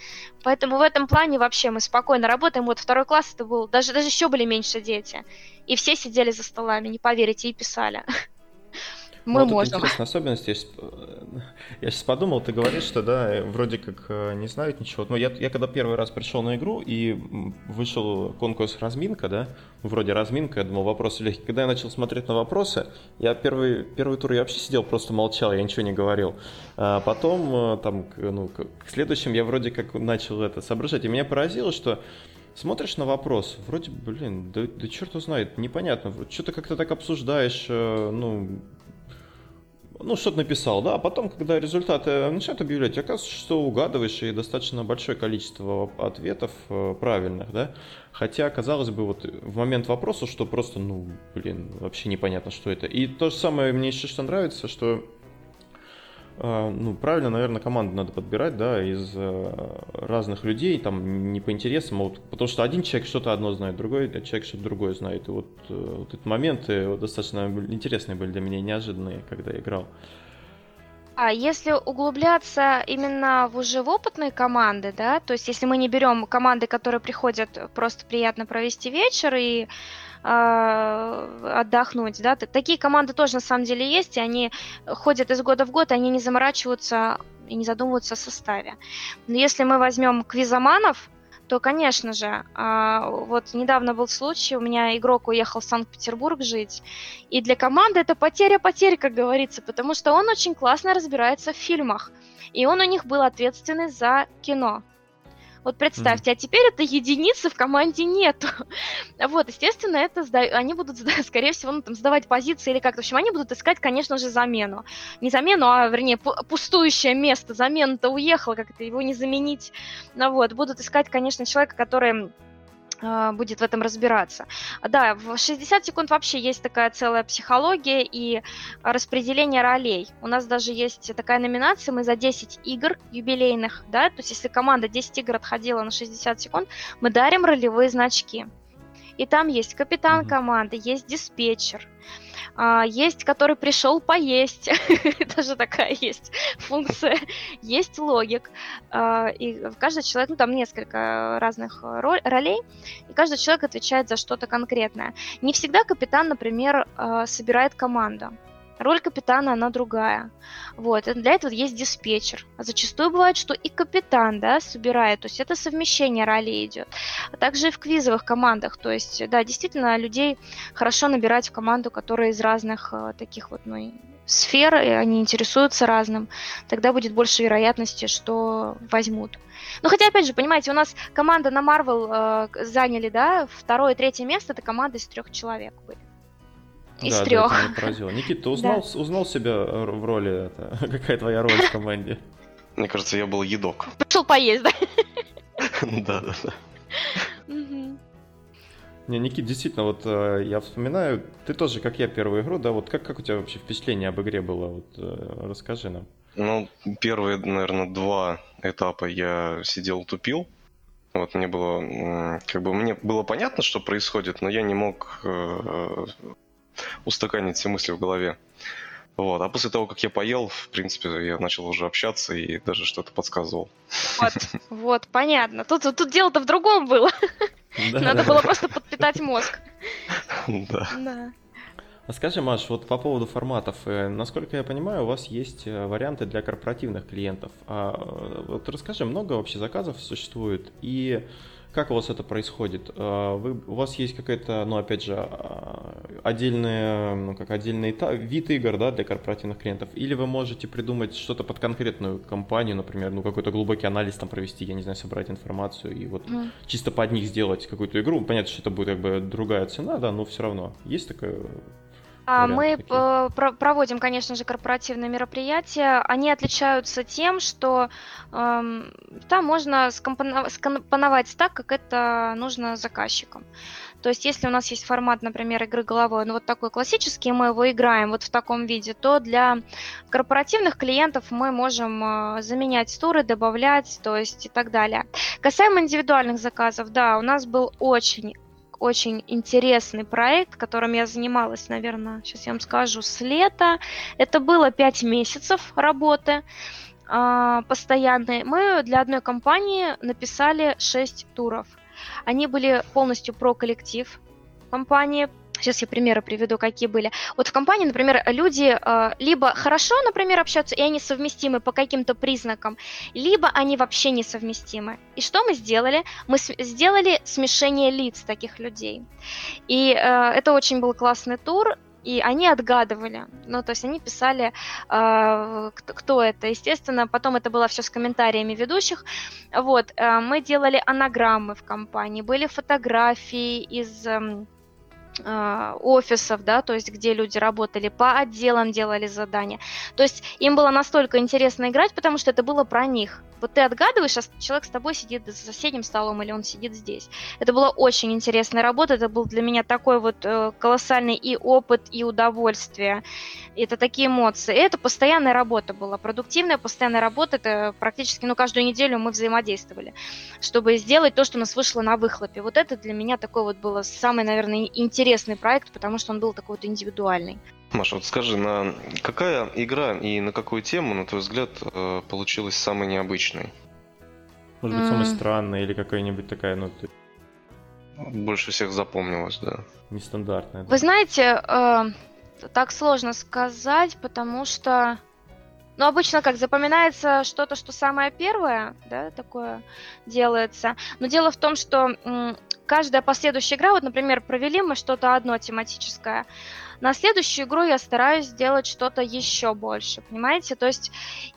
Поэтому в этом плане вообще мы спокойно работаем. Вот второй класс это был, даже, даже еще были меньше дети. И все сидели за столами, не поверите, и писали. мы вот можем. интересная особенность. Я сейчас, я сейчас подумал, ты говоришь, что да, вроде как э, не знают ничего. Но я, я когда первый раз пришел на игру и вышел конкурс разминка, да, вроде разминка, я думал, вопросы легкие. Когда я начал смотреть на вопросы, я первый, первый тур я вообще сидел, просто молчал, я ничего не говорил. А потом, э, там, ну, к следующим я вроде как начал это соображать. И меня поразило, что смотришь на вопрос, вроде, блин, да, да черт знает, непонятно, что-то как-то так обсуждаешь, э, ну, ну, что-то написал, да, а потом, когда результаты начинают объявлять, оказывается, что угадываешь и достаточно большое количество ответов э, правильных, да, хотя, казалось бы, вот в момент вопроса, что просто, ну, блин, вообще непонятно, что это. И то же самое мне еще что нравится, что ну, правильно, наверное, команду надо подбирать, да, из э, разных людей, там, не по интересам, а вот, потому что один человек что-то одно знает, другой человек что-то другое знает. И вот, э, вот эти моменты достаточно интересные были для меня, неожиданные, когда я играл. А если углубляться именно в уже в опытные команды, да, то есть если мы не берем команды, которые приходят просто приятно провести вечер и отдохнуть, да, такие команды тоже на самом деле есть, и они ходят из года в год, и они не заморачиваются и не задумываются о составе. Но если мы возьмем квизоманов, то, конечно же, а, вот недавно был случай, у меня игрок уехал в Санкт-Петербург жить, и для команды это потеря-потеря, как говорится, потому что он очень классно разбирается в фильмах, и он у них был ответственный за кино. Вот представьте, mm. а теперь это единицы в команде нету. вот, естественно, это сда... они будут, скорее всего, ну, там, сдавать позиции или как-то. В общем, они будут искать, конечно же, замену. Не замену, а, вернее, пустующее место. Замена-то уехала, как-то его не заменить. Ну, вот, будут искать, конечно, человека, который будет в этом разбираться. Да, в 60 секунд вообще есть такая целая психология и распределение ролей. У нас даже есть такая номинация, мы за 10 игр юбилейных, да, то есть если команда 10 игр отходила на 60 секунд, мы дарим ролевые значки. И там есть капитан команды, есть диспетчер, а, есть, который пришел поесть, даже такая есть функция, есть логик, а, и каждый человек, ну там несколько разных ролей, и каждый человек отвечает за что-то конкретное. Не всегда капитан, например, а, собирает команду. Роль капитана, она другая. Вот. для этого есть диспетчер. А зачастую бывает, что и капитан, да, собирает. То есть это совмещение ролей идет. А также и в квизовых командах. То есть, да, действительно, людей хорошо набирать в команду, которые из разных э, таких вот, ну, сфер, и они интересуются разным. Тогда будет больше вероятности, что возьмут. Ну, хотя, опять же, понимаете, у нас команда на Marvel э, заняли, да, второе, третье место, это команда из трех человек были. Из да, трех. Да, это поразило. Никита, ты узнал, да. узнал себя в роли? Это, какая твоя роль в команде? Мне кажется, я был едок. Пришел поесть, да? Да, да, да. Не, Никит, действительно, вот э, я вспоминаю, ты тоже, как я, первую игру, да, вот как, как у тебя вообще впечатление об игре было? Вот э, расскажи нам. Ну, первые, наверное, два этапа я сидел, тупил. Вот мне было, как бы мне было понятно, что происходит, но я не мог э, устаканить все мысли в голове. Вот. А после того, как я поел, в принципе, я начал уже общаться и даже что-то подсказывал. Вот, вот, понятно. Тут, тут дело-то в другом было. Да, Надо да. было просто подпитать мозг. Да. да. А скажи, Маш, вот по поводу форматов. Э, насколько я понимаю, у вас есть э, варианты для корпоративных клиентов. А, э, вот расскажи, много вообще заказов существует? И как у вас это происходит? А, вы, у вас есть какая-то, ну, опять же, а, отдельные, ну, как отдельный вид игр, да, для корпоративных клиентов, или вы можете придумать что-то под конкретную компанию, например, ну, какой-то глубокий анализ там провести, я не знаю, собрать информацию и вот mm. чисто под них сделать какую-то игру. Понятно, что это будет как бы другая цена, да, но все равно есть такое а мы э, проводим, конечно же, корпоративные мероприятия. Они отличаются тем, что э, там можно скомпоновать так, как это нужно заказчикам. То есть, если у нас есть формат, например, игры головой, ну вот такой классический, мы его играем вот в таком виде, то для корпоративных клиентов мы можем э, заменять туры, добавлять, то есть и так далее. Касаемо индивидуальных заказов, да, у нас был очень очень интересный проект, которым я занималась, наверное, сейчас я вам скажу, с лета. Это было 5 месяцев работы э, постоянной. Мы для одной компании написали 6 туров. Они были полностью про коллектив компании, Сейчас я примеры приведу, какие были. Вот в компании, например, люди э, либо хорошо, например, общаются, и они совместимы по каким-то признакам, либо они вообще несовместимы. И что мы сделали? Мы с- сделали смешение лиц таких людей. И э, это очень был классный тур, и они отгадывали. Ну, то есть они писали, э, кто, это. Естественно, потом это было все с комментариями ведущих. Вот, э, мы делали анаграммы в компании, были фотографии из... Э, офисов, да, то есть где люди работали, по отделам делали задания. То есть им было настолько интересно играть, потому что это было про них. Вот ты отгадываешь, а человек с тобой сидит за соседним столом или он сидит здесь. Это была очень интересная работа, это был для меня такой вот э, колоссальный и опыт, и удовольствие. Это такие эмоции. И это постоянная работа была, продуктивная постоянная работа. Это практически, ну, каждую неделю мы взаимодействовали, чтобы сделать то, что у нас вышло на выхлопе. Вот это для меня такой вот было самый, наверное, интересный проект, потому что он был такой вот индивидуальный. Маша, вот скажи, на какая игра и на какую тему, на твой взгляд, э, получилась самой необычной? Может быть, самой странной или какая-нибудь такая, ну, ты... Больше всех запомнилась, да. Нестандартная. Да. Вы знаете, э, так сложно сказать, потому что ну, обычно как запоминается что-то, что самое первое, да, такое делается. Но дело в том, что каждая последующая игра, вот, например, провели мы что-то одно тематическое, на следующую игру я стараюсь сделать что-то еще больше, понимаете? То есть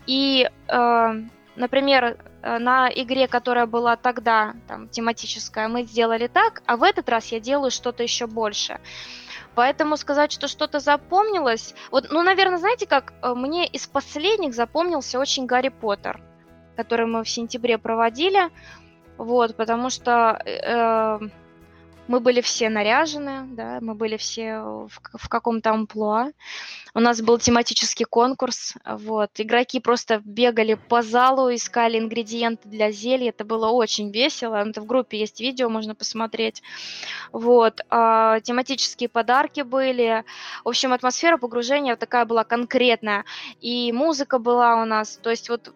и, э, например, э, на игре, которая была тогда там тематическая, мы сделали так, а в этот раз я делаю что-то еще больше. Поэтому сказать, что что-то запомнилось, вот, ну, наверное, знаете как, э, мне из последних запомнился очень Гарри Поттер, который мы в сентябре проводили, вот, потому что э, мы были все наряжены, да, мы были все в, в каком-то амплуа. У нас был тематический конкурс, вот. Игроки просто бегали по залу, искали ингредиенты для зелья. Это было очень весело. Это в группе есть видео, можно посмотреть. Вот. А, тематические подарки были. В общем, атмосфера погружения такая была конкретная. И музыка была у нас. То есть вот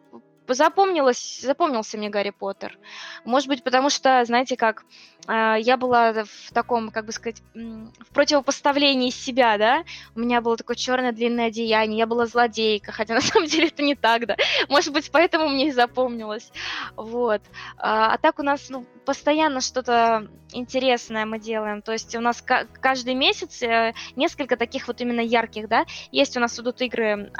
запомнилось, запомнился мне Гарри Поттер. Может быть, потому что, знаете, как э, я была в таком, как бы сказать, в противопоставлении себя, да. У меня было такое черное длинное одеяние, я была злодейка, хотя на самом деле это не так, да. Может быть, поэтому мне и запомнилось. Вот. А, а так у нас ну, постоянно что-то интересное мы делаем. То есть у нас каждый месяц э, несколько таких вот именно ярких, да. Есть у нас идут игры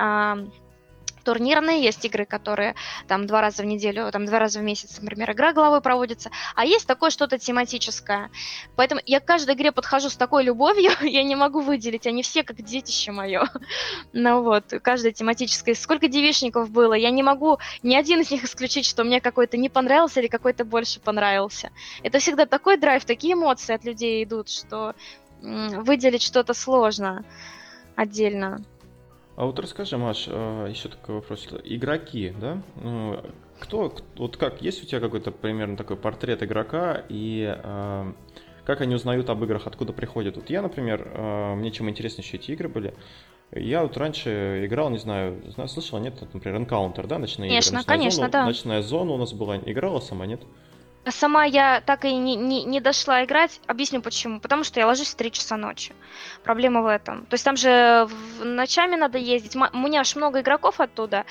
турнирные, есть игры, которые там два раза в неделю, там два раза в месяц, например, игра головой проводится, а есть такое что-то тематическое. Поэтому я к каждой игре подхожу с такой любовью, я не могу выделить, они все как детище мое. Ну вот, каждая тематическая. Сколько девичников было, я не могу ни один из них исключить, что мне какой-то не понравился или какой-то больше понравился. Это всегда такой драйв, такие эмоции от людей идут, что выделить что-то сложно отдельно. А вот расскажи, Маш, а, еще такой вопрос. Игроки, да? Ну, кто, вот как, есть у тебя какой-то примерно такой портрет игрока и э, как они узнают об играх, откуда приходят? Вот я, например, э, мне чем интереснее еще эти игры были, я вот раньше играл, не знаю, знаю слышала, нет, например, Encounter, да, ночные конечно, игры? Ночная конечно, зона, да. Ночная зона у нас была, играла сама, нет? Сама я так и не, не, не дошла играть. Объясню почему. Потому что я ложусь в 3 часа ночи. Проблема в этом. То есть там же ночами надо ездить. У меня аж много игроков оттуда.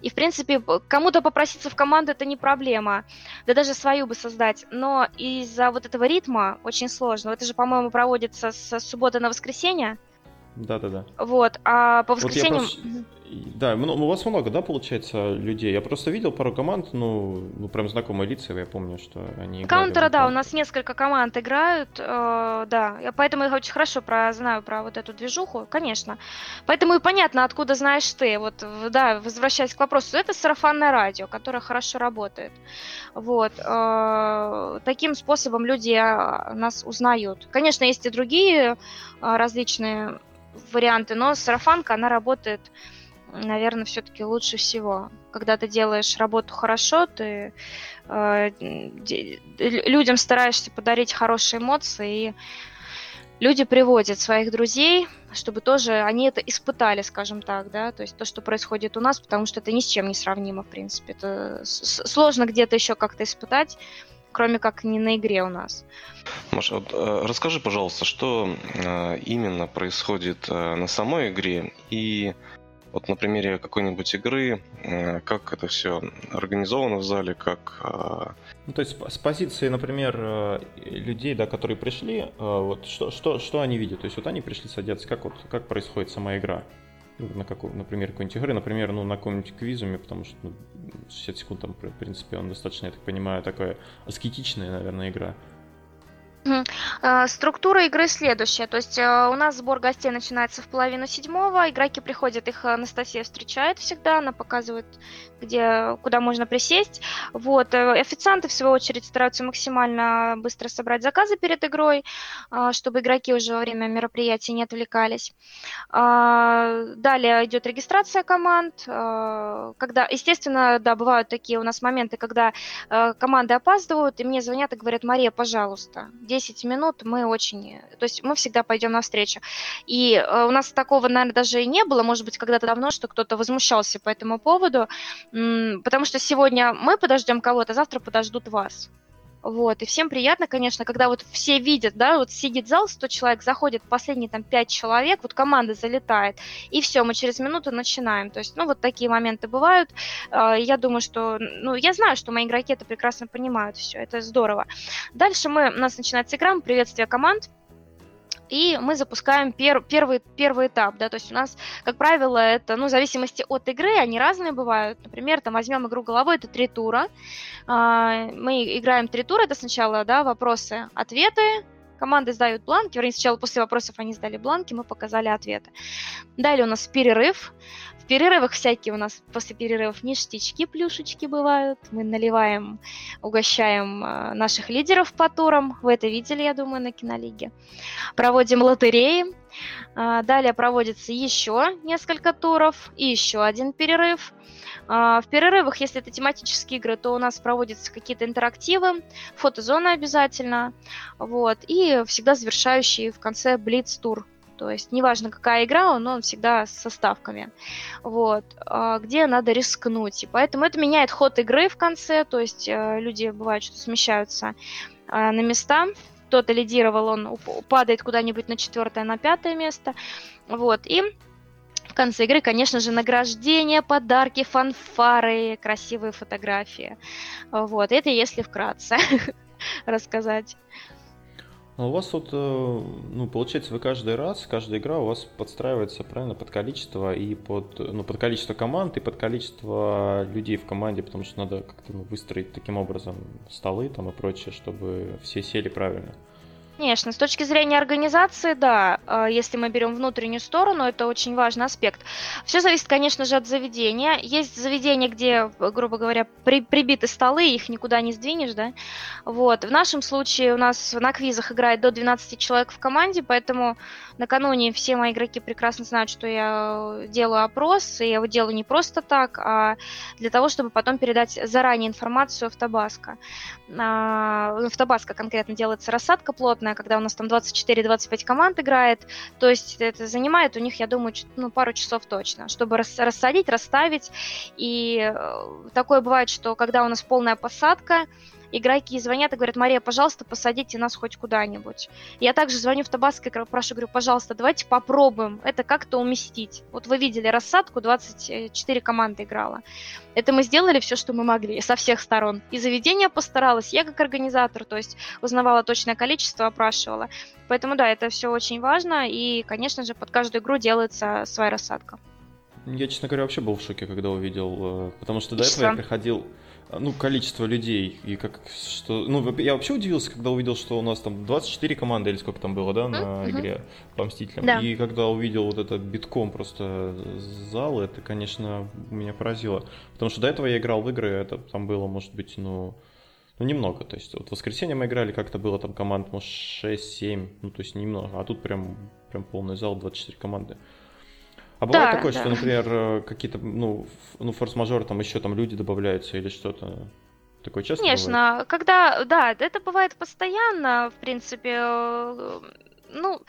И, в принципе, кому-то попроситься в команду это не проблема. Да даже свою бы создать. Но из-за вот этого ритма очень сложно. Это же, по-моему, проводится с субботы на воскресенье. Да-да-да. Вот, а по воскресеньям... Вот да, ну, у вас много, да, получается, людей? Я просто видел пару команд, ну, ну прям знакомые лица, я помню, что они Каунтера, да, у нас несколько команд играют, э, да, я, поэтому я очень хорошо про, знаю про вот эту движуху, конечно. Поэтому и понятно, откуда знаешь ты. Вот, да, возвращаясь к вопросу, это сарафанное радио, которое хорошо работает. Вот. Э, таким способом люди э, нас узнают. Конечно, есть и другие э, различные варианты, но сарафанка, она работает наверное, все-таки лучше всего. Когда ты делаешь работу хорошо, ты э, людям стараешься подарить хорошие эмоции, и люди приводят своих друзей, чтобы тоже они это испытали, скажем так, да, то есть то, что происходит у нас, потому что это ни с чем не сравнимо, в принципе. Это сложно где-то еще как-то испытать, кроме как не на игре у нас. Маша, вот, э, расскажи, пожалуйста, что э, именно происходит э, на самой игре и вот на примере какой-нибудь игры, э, как это все организовано в зале, как... Э, ну, то есть с позиции, например, э, людей, да, которые пришли, вот что, что, что они видят? То есть вот они пришли садятся, как, вот, как происходит сама игра? На каком, например, какой-нибудь игры, например, ну, на каком-нибудь квизуме, потому что ну, 60 секунд там, в принципе, он достаточно, я так понимаю, такая аскетичная, наверное, игра. Э, структура игры следующая. То есть э, у нас сбор гостей начинается в половину седьмого. Игроки приходят, их Анастасия встречает всегда. Она показывает, где, куда можно присесть. Вот. Э, официанты, в свою очередь, стараются максимально быстро собрать заказы перед игрой, чтобы игроки уже во время мероприятия не отвлекались. Далее идет регистрация команд. Когда, естественно, да, бывают такие у нас моменты, когда команды опаздывают, и мне звонят и говорят, Мария, пожалуйста, 10 минут мы очень... То есть мы всегда пойдем навстречу. И э, у нас такого, наверное, даже и не было, может быть, когда-то давно, что кто-то возмущался по этому поводу, потому что сегодня мы подождем кого-то, завтра подождут вас. Вот, и всем приятно, конечно, когда вот все видят, да, вот сидит зал, 100 человек, заходит последние там 5 человек, вот команда залетает, и все, мы через минуту начинаем. То есть, ну, вот такие моменты бывают. А, я думаю, что, ну, я знаю, что мои игроки это прекрасно понимают, все, это здорово. Дальше мы, у нас начинается игра, приветствие команд, и мы запускаем пер, первый, первый этап, да, то есть у нас, как правило, это, ну, в зависимости от игры, они разные бывают, например, там, возьмем игру головой, это три тура, а, мы играем три тура, это сначала, да, вопросы, ответы, команды сдают бланки, вернее, сначала после вопросов они сдали бланки, мы показали ответы. Далее у нас перерыв, перерывах всякие у нас после перерывов ништячки, плюшечки бывают. Мы наливаем, угощаем э, наших лидеров по турам. Вы это видели, я думаю, на кинолиге. Проводим лотереи. А, далее проводится еще несколько туров и еще один перерыв. А, в перерывах, если это тематические игры, то у нас проводятся какие-то интерактивы, фотозона обязательно, вот, и всегда завершающий в конце блиц-тур то есть неважно, какая игра, он, он всегда с ставками. Вот. А где надо рискнуть. И поэтому это меняет ход игры в конце. То есть э, люди бывают, что смещаются э, на места. Кто-то лидировал, он падает куда-нибудь на четвертое, на пятое место. Вот. И конце игры, конечно же, награждение, подарки, фанфары, красивые фотографии. Вот. Это если вкратце рассказать. А у вас вот, э, ну, получается, вы каждый раз, каждая игра у вас подстраивается правильно под количество и под, ну, под количество команд и под количество людей в команде, потому что надо как-то ну, выстроить таким образом столы там и прочее, чтобы все сели правильно. Конечно, с точки зрения организации, да, а, если мы берем внутреннюю сторону, это очень важный аспект. Все зависит, конечно же, от заведения. Есть заведения, где, грубо говоря, при, прибиты столы, их никуда не сдвинешь, да. Вот. В нашем случае у нас на квизах играет до 12 человек в команде, поэтому накануне все мои игроки прекрасно знают, что я делаю опрос, и я его делаю не просто так, а для того, чтобы потом передать заранее информацию в Табаско. А, в Табаско конкретно делается рассадка плотная, плотная, когда у нас там 24-25 команд играет. То есть это занимает у них, я думаю, ну, пару часов точно, чтобы рас рассадить, расставить. И э, такое бывает, что когда у нас полная посадка, игроки звонят и говорят, Мария, пожалуйста, посадите нас хоть куда-нибудь. Я также звоню в Табаско и прошу, говорю, пожалуйста, давайте попробуем это как-то уместить. Вот вы видели рассадку, 24 команды играла. Это мы сделали все, что мы могли, со всех сторон. И заведение постаралось, я как организатор, то есть узнавала точное количество, опрашивала. Поэтому да, это все очень важно, и, конечно же, под каждую игру делается своя рассадка. Я, честно говоря, вообще был в шоке, когда увидел, э, потому что до этого я приходил, ну, количество людей, и как, что, ну, я вообще удивился, когда увидел, что у нас там 24 команды, или сколько там было, да, на uh-huh. игре по Мстителям, да. и когда увидел вот это битком просто зал, это, конечно, меня поразило, потому что до этого я играл в игры, это там было, может быть, ну, ну, немного, то есть вот в воскресенье мы играли, как-то было там команд, может, 6-7, ну, то есть немного, а тут прям, прям полный зал, 24 команды. А бывает да, такое, да. что, например, э, какие-то, ну, ну форс-мажоры, там еще там люди добавляются или что-то? Такое часто Конечно, бывает? когда, да, это бывает постоянно, в принципе, э, ну,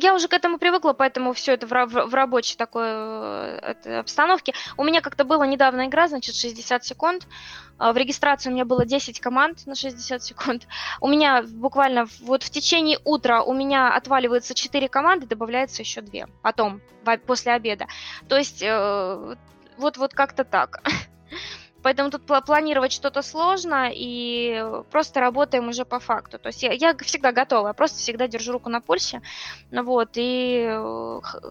я уже к этому привыкла, поэтому все это в, в, в рабочей такой э, обстановке. У меня как-то была недавно игра, значит, 60 секунд. А, в регистрации у меня было 10 команд на 60 секунд. У меня буквально вот в течение утра у меня отваливаются 4 команды, добавляется еще 2. Потом, после обеда. То есть, э, вот, вот как-то так. Поэтому тут планировать что-то сложно, и просто работаем уже по факту. То есть я, я всегда готова, я просто всегда держу руку на пульсе. Вот, и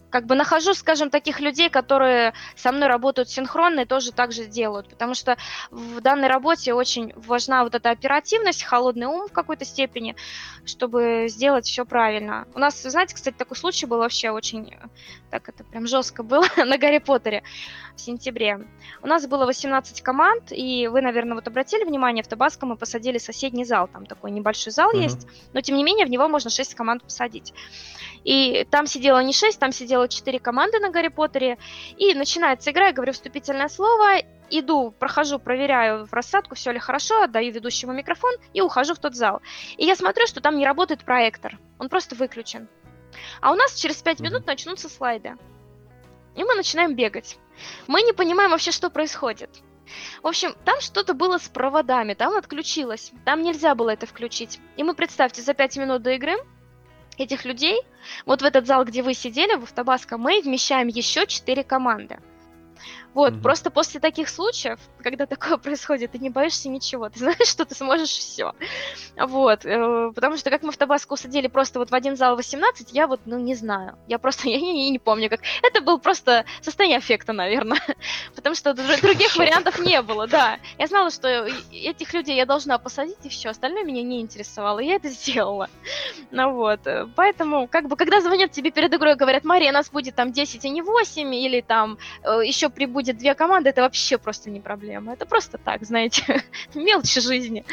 как бы нахожу, скажем, таких людей, которые со мной работают синхронно и тоже так же делают. Потому что в данной работе очень важна вот эта оперативность, холодный ум в какой-то степени, чтобы сделать все правильно. У нас, знаете, кстати, такой случай был вообще очень, так это прям жестко было на Гарри Поттере в сентябре. У нас было 18 команд, и вы, наверное, вот обратили внимание, в Табаско мы посадили соседний зал, там такой небольшой зал uh-huh. есть, но тем не менее в него можно 6 команд посадить. И там сидело не 6, там сидело 4 команды на Гарри Поттере, и начинается игра, я говорю вступительное слово, иду, прохожу, проверяю в рассадку, все ли хорошо, отдаю ведущему микрофон и ухожу в тот зал. И я смотрю, что там не работает проектор, он просто выключен. А у нас через 5 минут начнутся слайды. И мы начинаем бегать. Мы не понимаем вообще, что происходит. В общем, там что-то было с проводами, там отключилось. Там нельзя было это включить. И мы, представьте, за 5 минут до игры этих людей, вот в этот зал, где вы сидели, в Автобаско, мы вмещаем еще 4 команды. Вот, mm-hmm. просто после таких случаев, когда такое происходит, ты не боишься ничего, ты знаешь, что ты сможешь все. Вот, э, потому что как мы в Табаско усадили просто вот в один зал 18, я вот, ну, не знаю. Я просто, я не, не помню, как. Это был просто состояние эффекта, наверное. потому что других вариантов не было, да. Я знала, что этих людей я должна посадить, и все. Остальное меня не интересовало, я это сделала. Ну вот, э, поэтому, как бы, когда звонят тебе перед игрой, говорят, Мария, нас будет там 10, а не 8, или там э, еще прибудет будет две команды, это вообще просто не проблема. Это просто так, знаете, мелочи жизни.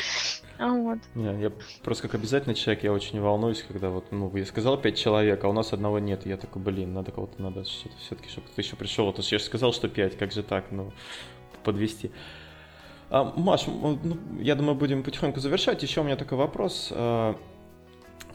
Вот. Не, я просто как обязательный человек, я очень волнуюсь, когда вот, ну, я сказал пять человек, а у нас одного нет. Я такой, блин, надо кого-то, надо что-то все-таки, чтобы кто-то еще пришел. А то я же сказал, что пять, как же так, ну, подвести. А, Маш, ну, я думаю, будем потихоньку завершать. Еще у меня такой вопрос.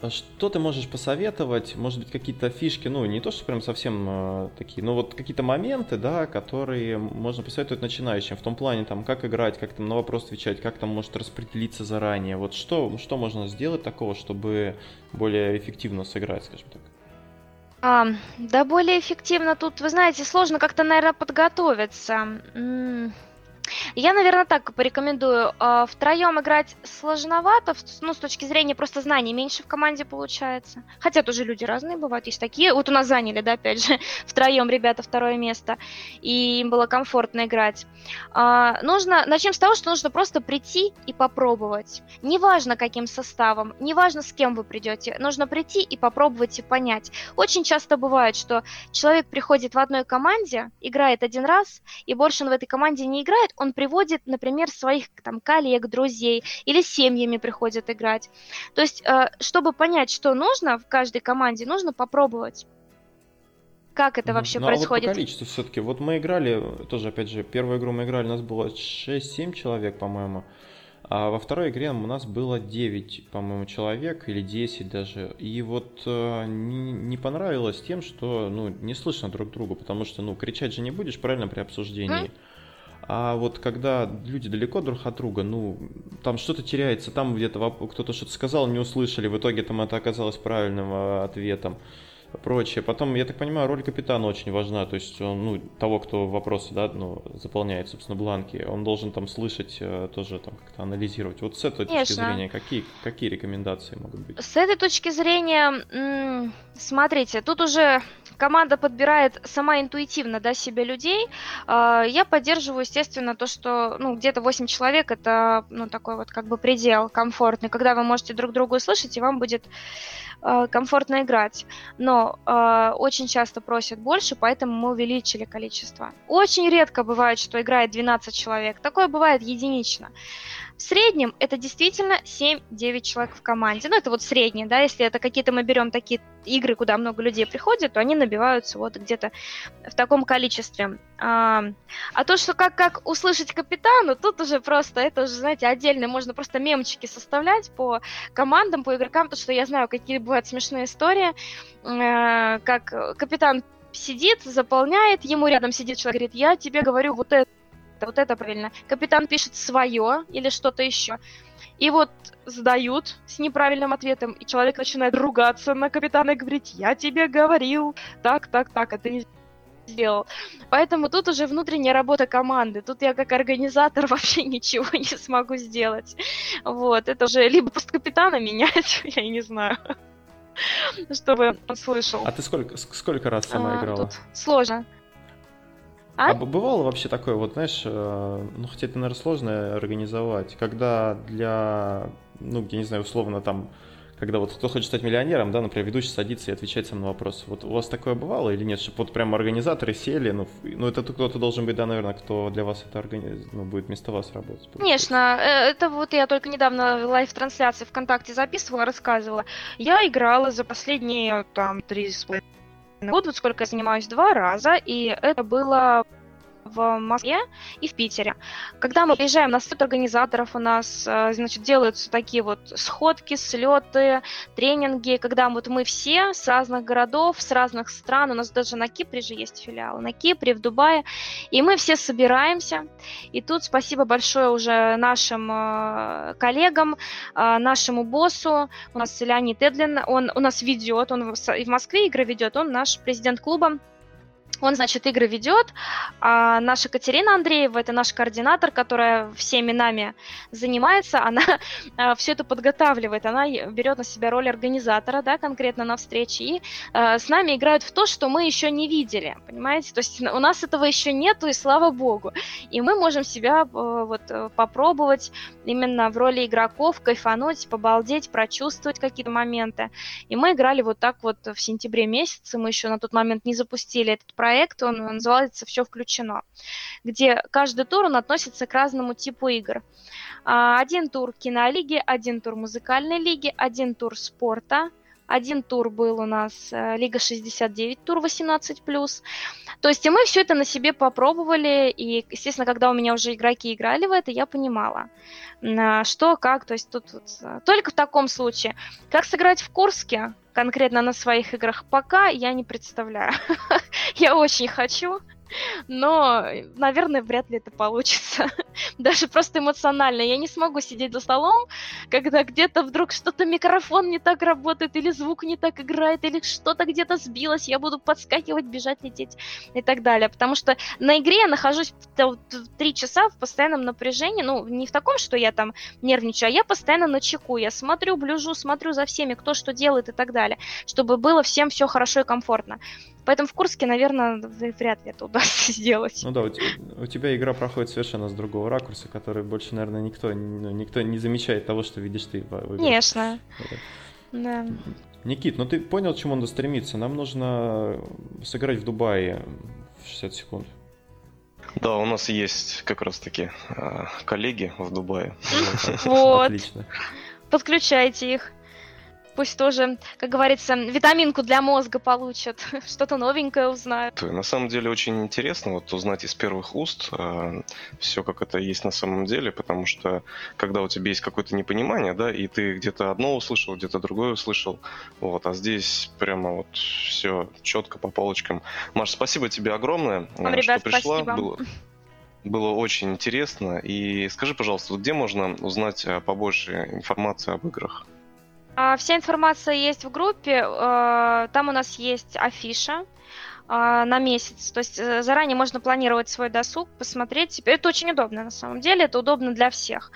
А, что ты можешь посоветовать? Может быть, какие-то фишки, ну, не то, что прям совсем э, такие, но вот какие-то моменты, да, которые можно посоветовать начинающим в том плане, там, как играть, как там на вопрос отвечать, как там может распределиться заранее. Вот что, что можно сделать такого, чтобы более эффективно сыграть, скажем так? А, да, более эффективно тут, вы знаете, сложно как-то, наверное, подготовиться. Я, наверное, так порекомендую. А, втроем играть сложновато, ну, с точки зрения просто знаний меньше в команде получается. Хотя тоже люди разные бывают, есть такие. Вот у нас заняли, да, опять же, втроем ребята второе место, и им было комфортно играть. А, нужно, начнем с того, что нужно просто прийти и попробовать. Неважно, каким составом, неважно, с кем вы придете, нужно прийти и попробовать и понять. Очень часто бывает, что человек приходит в одной команде, играет один раз, и больше он в этой команде не играет, он приводит, например, своих там коллег, друзей или семьями приходит играть. То есть, э, чтобы понять, что нужно в каждой команде, нужно попробовать. Как это вообще ну, происходит? А вот по количеству все-таки. Вот мы играли, тоже, опять же, первую игру мы играли, у нас было 6-7 человек, по-моему. А во второй игре у нас было 9, по-моему, человек, или 10 даже. И вот э, не, не понравилось тем, что ну, не слышно друг друга, потому что ну, кричать же не будешь правильно при обсуждении. Mm? А вот когда люди далеко друг от друга, ну, там что-то теряется, там где-то кто-то что-то сказал, не услышали, в итоге там это оказалось правильным а, ответом прочее. Потом, я так понимаю, роль капитана очень важна, то есть он, ну, того, кто вопросы, да, ну, заполняет, собственно, бланки, он должен там слышать, э, тоже там как-то анализировать. Вот с этой Конечно. точки зрения, какие, какие рекомендации могут быть? С этой точки зрения, смотрите, тут уже команда подбирает сама интуитивно, да, себе людей. А, я поддерживаю, естественно, то, что, ну, где-то 8 человек, это, ну, такой вот как бы предел комфортный, когда вы можете друг друга услышать, и вам будет комфортно играть. Но э, очень часто просят больше, поэтому мы увеличили количество. Очень редко бывает, что играет 12 человек. Такое бывает единично. В среднем это действительно 7-9 человек в команде. Ну, это вот среднее, да, если это какие-то мы берем такие игры, куда много людей приходит, то они набиваются вот где-то в таком количестве. А, а то, что как, как услышать капитану, тут уже просто, это уже, знаете, отдельно, можно просто мемчики составлять по командам, по игрокам, то что я знаю, какие бывают смешные истории, э, как капитан сидит, заполняет, ему рядом сидит человек, говорит, я тебе говорю вот это, вот это правильно. Капитан пишет свое или что-то еще. И вот сдают с неправильным ответом, и человек начинает ругаться на капитана и говорить, я тебе говорил, так, так, так, а ты не сделал. Поэтому тут уже внутренняя работа команды. Тут я как организатор вообще ничего не смогу сделать. Вот, это уже либо просто капитана менять, я не знаю чтобы он слышал. А ты сколько, сколько раз сама а, играла? Тут сложно. А? а бывало вообще такое, вот знаешь, э, ну хотя это, наверное, сложно организовать, когда для, ну, я не знаю, условно там, когда вот кто хочет стать миллионером, да, например, ведущий садится и отвечает сам на вопросы. Вот у вас такое бывало или нет, чтобы вот прям организаторы сели, ну, ну это кто-то должен быть, да, наверное, кто для вас это организ... ну, будет вместо вас работать. Конечно, э, это вот я только недавно live-трансляции ВКонтакте записывала, рассказывала. Я играла за последние там три с половиной года, вот сколько я занимаюсь, два раза, и это было в Москве и в Питере. Когда мы приезжаем на слет организаторов, у нас, э, значит, делаются такие вот сходки, слеты, тренинги, когда вот мы все с разных городов, с разных стран, у нас даже на Кипре же есть филиалы, на Кипре, в Дубае, и мы все собираемся, и тут спасибо большое уже нашим э, коллегам, э, нашему боссу, у нас Леонид Эдлин, он у нас ведет, он в Москве игры ведет, он наш президент клуба, он, значит, игры ведет, а наша Катерина Андреева, это наш координатор, которая всеми нами занимается, она а, все это подготавливает, она берет на себя роль организатора, да, конкретно на встрече, и а, с нами играют в то, что мы еще не видели, понимаете? То есть у нас этого еще нету, и слава богу. И мы можем себя а, вот попробовать именно в роли игроков, кайфануть, побалдеть, прочувствовать какие-то моменты. И мы играли вот так вот в сентябре месяце, мы еще на тот момент не запустили этот проект, он называется «Все включено», где каждый тур он относится к разному типу игр. А, один тур кинолиги, один тур музыкальной лиги, один тур спорта, один тур был у нас э, Лига 69, тур 18+. То есть и мы все это на себе попробовали, и, естественно, когда у меня уже игроки играли в это, я понимала, что, как, то есть тут вот, э, только в таком случае. Как сыграть в Курске, конкретно на своих играх, пока я не представляю. я очень хочу, но, наверное, вряд ли это получится. Даже просто эмоционально. Я не смогу сидеть за столом, когда где-то вдруг что-то микрофон не так работает, или звук не так играет, или что-то где-то сбилось. Я буду подскакивать, бежать, лететь и так далее. Потому что на игре я нахожусь три часа в постоянном напряжении. Ну, не в таком, что я там нервничаю, а я постоянно на чеку. Я смотрю, блюжу, смотрю за всеми, кто что делает и так далее. Чтобы было всем все хорошо и комфортно. Поэтому в Курске, наверное, вряд ли это удастся сделать. Ну да, у, у тебя игра проходит совершенно с другого ракурса, который больше, наверное, никто, ну, никто не замечает того, что видишь ты в игре. Конечно. Да. Никит, ну ты понял, к чему надо стремиться? Нам нужно сыграть в Дубае в 60 секунд. Да, у нас есть как раз таки а, коллеги в Дубае. Вот. Отлично. Подключайте их. Пусть тоже, как говорится, витаминку для мозга получат, что-то новенькое узнают. На самом деле очень интересно вот узнать из первых уст э, а, все, как это есть на самом деле, потому что когда у тебя есть какое-то непонимание, да, и ты где-то одно услышал, где-то другое услышал, вот, а здесь прямо вот все четко по полочкам. Маш, спасибо тебе огромное, Вам, э, что ребят, пришла. Спасибо. Было, Было очень интересно. И скажи, пожалуйста, где можно узнать э, побольше информации об играх? А, вся информация есть в группе. Э, там у нас есть афиша а, на месяц. То есть э, заранее можно планировать свой досуг, посмотреть. Это очень удобно на самом деле, это удобно для всех.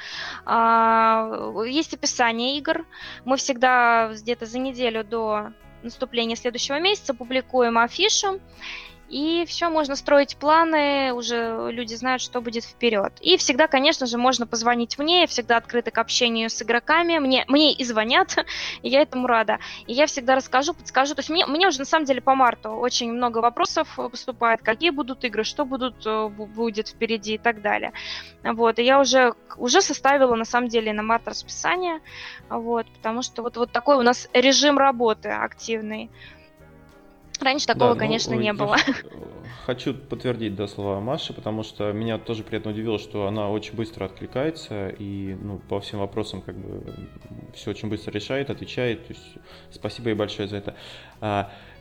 А, есть описание игр. Мы всегда где-то за неделю до наступления следующего месяца публикуем афишу. И все, можно строить планы, уже люди знают, что будет вперед. И всегда, конечно же, можно позвонить мне, я всегда открыта к общению с игроками, мне, мне и звонят, и я этому рада. И я всегда расскажу, подскажу. То есть мне, мне уже на самом деле по марту очень много вопросов поступает, какие будут игры, что будут, э, будет впереди и так далее. Вот, и я уже, уже составила на самом деле на март расписание, вот, потому что вот, вот такой у нас режим работы активный. Раньше такого, да, конечно, ну, не было. Хочу подтвердить да, слова Маши, потому что меня тоже приятно удивило, что она очень быстро откликается и ну, по всем вопросам как бы все очень быстро решает, отвечает. То есть спасибо ей большое за это.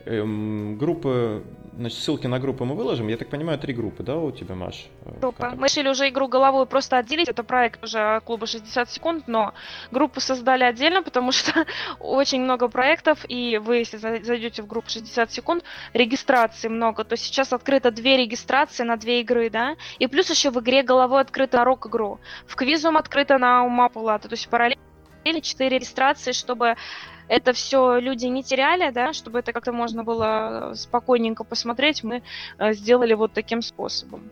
Эм, группы, значит, ссылки на группы мы выложим. Я так понимаю, три группы, да, у тебя, Маш? Э, Группа. Мы решили уже игру головой просто отделить. Это проект уже клуба 60 секунд, но группу создали отдельно, потому что очень много проектов, и вы, если зайдете в группу 60 секунд, регистрации много. То есть сейчас открыто две регистрации на две игры, да, и плюс еще в игре головой открыто на рок-игру. В квизум открыто на ума. То есть параллельно четыре регистрации, чтобы это все люди не теряли, да, чтобы это как-то можно было спокойненько посмотреть, мы э, сделали вот таким способом.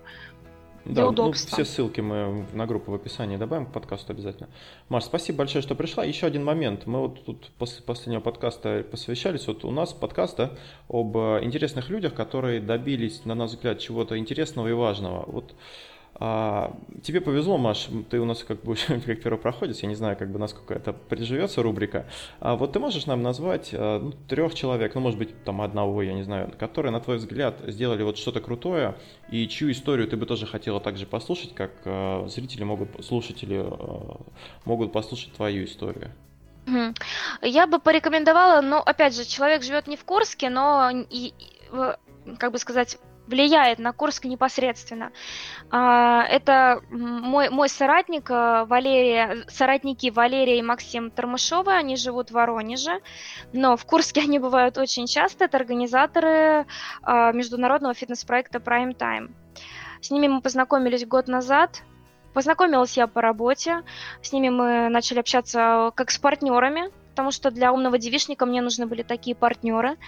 Да, ну, все ссылки мы на группу в описании добавим к подкасту обязательно. Маш, спасибо большое, что пришла. Еще один момент. Мы вот тут после последнего подкаста посвящались. Вот у нас подкаст да, об э, интересных людях, которые добились, на наш взгляд, чего-то интересного и важного. Вот а, тебе повезло, Маш, ты у нас как бы как первопроходец, я не знаю, как бы насколько это приживется рубрика. А вот ты можешь нам назвать а, ну, трех человек, ну может быть там одного, я не знаю, которые, на твой взгляд, сделали вот что-то крутое и чью историю ты бы тоже хотела также послушать, как а, зрители могут, слушатели а, могут послушать твою историю. Я бы порекомендовала, ну, опять же, человек живет не в Курске, но и, как бы сказать, влияет на Курск непосредственно. А, это мой, мой соратник э, Валерия, соратники Валерия и Максим Тормышовы, они живут в Воронеже, но в Курске они бывают очень часто, это организаторы а, международного фитнес-проекта Prime Time. С ними мы познакомились год назад, Познакомилась я по работе, с ними мы начали общаться как с партнерами, потому что для умного девишника мне нужны были такие партнеры.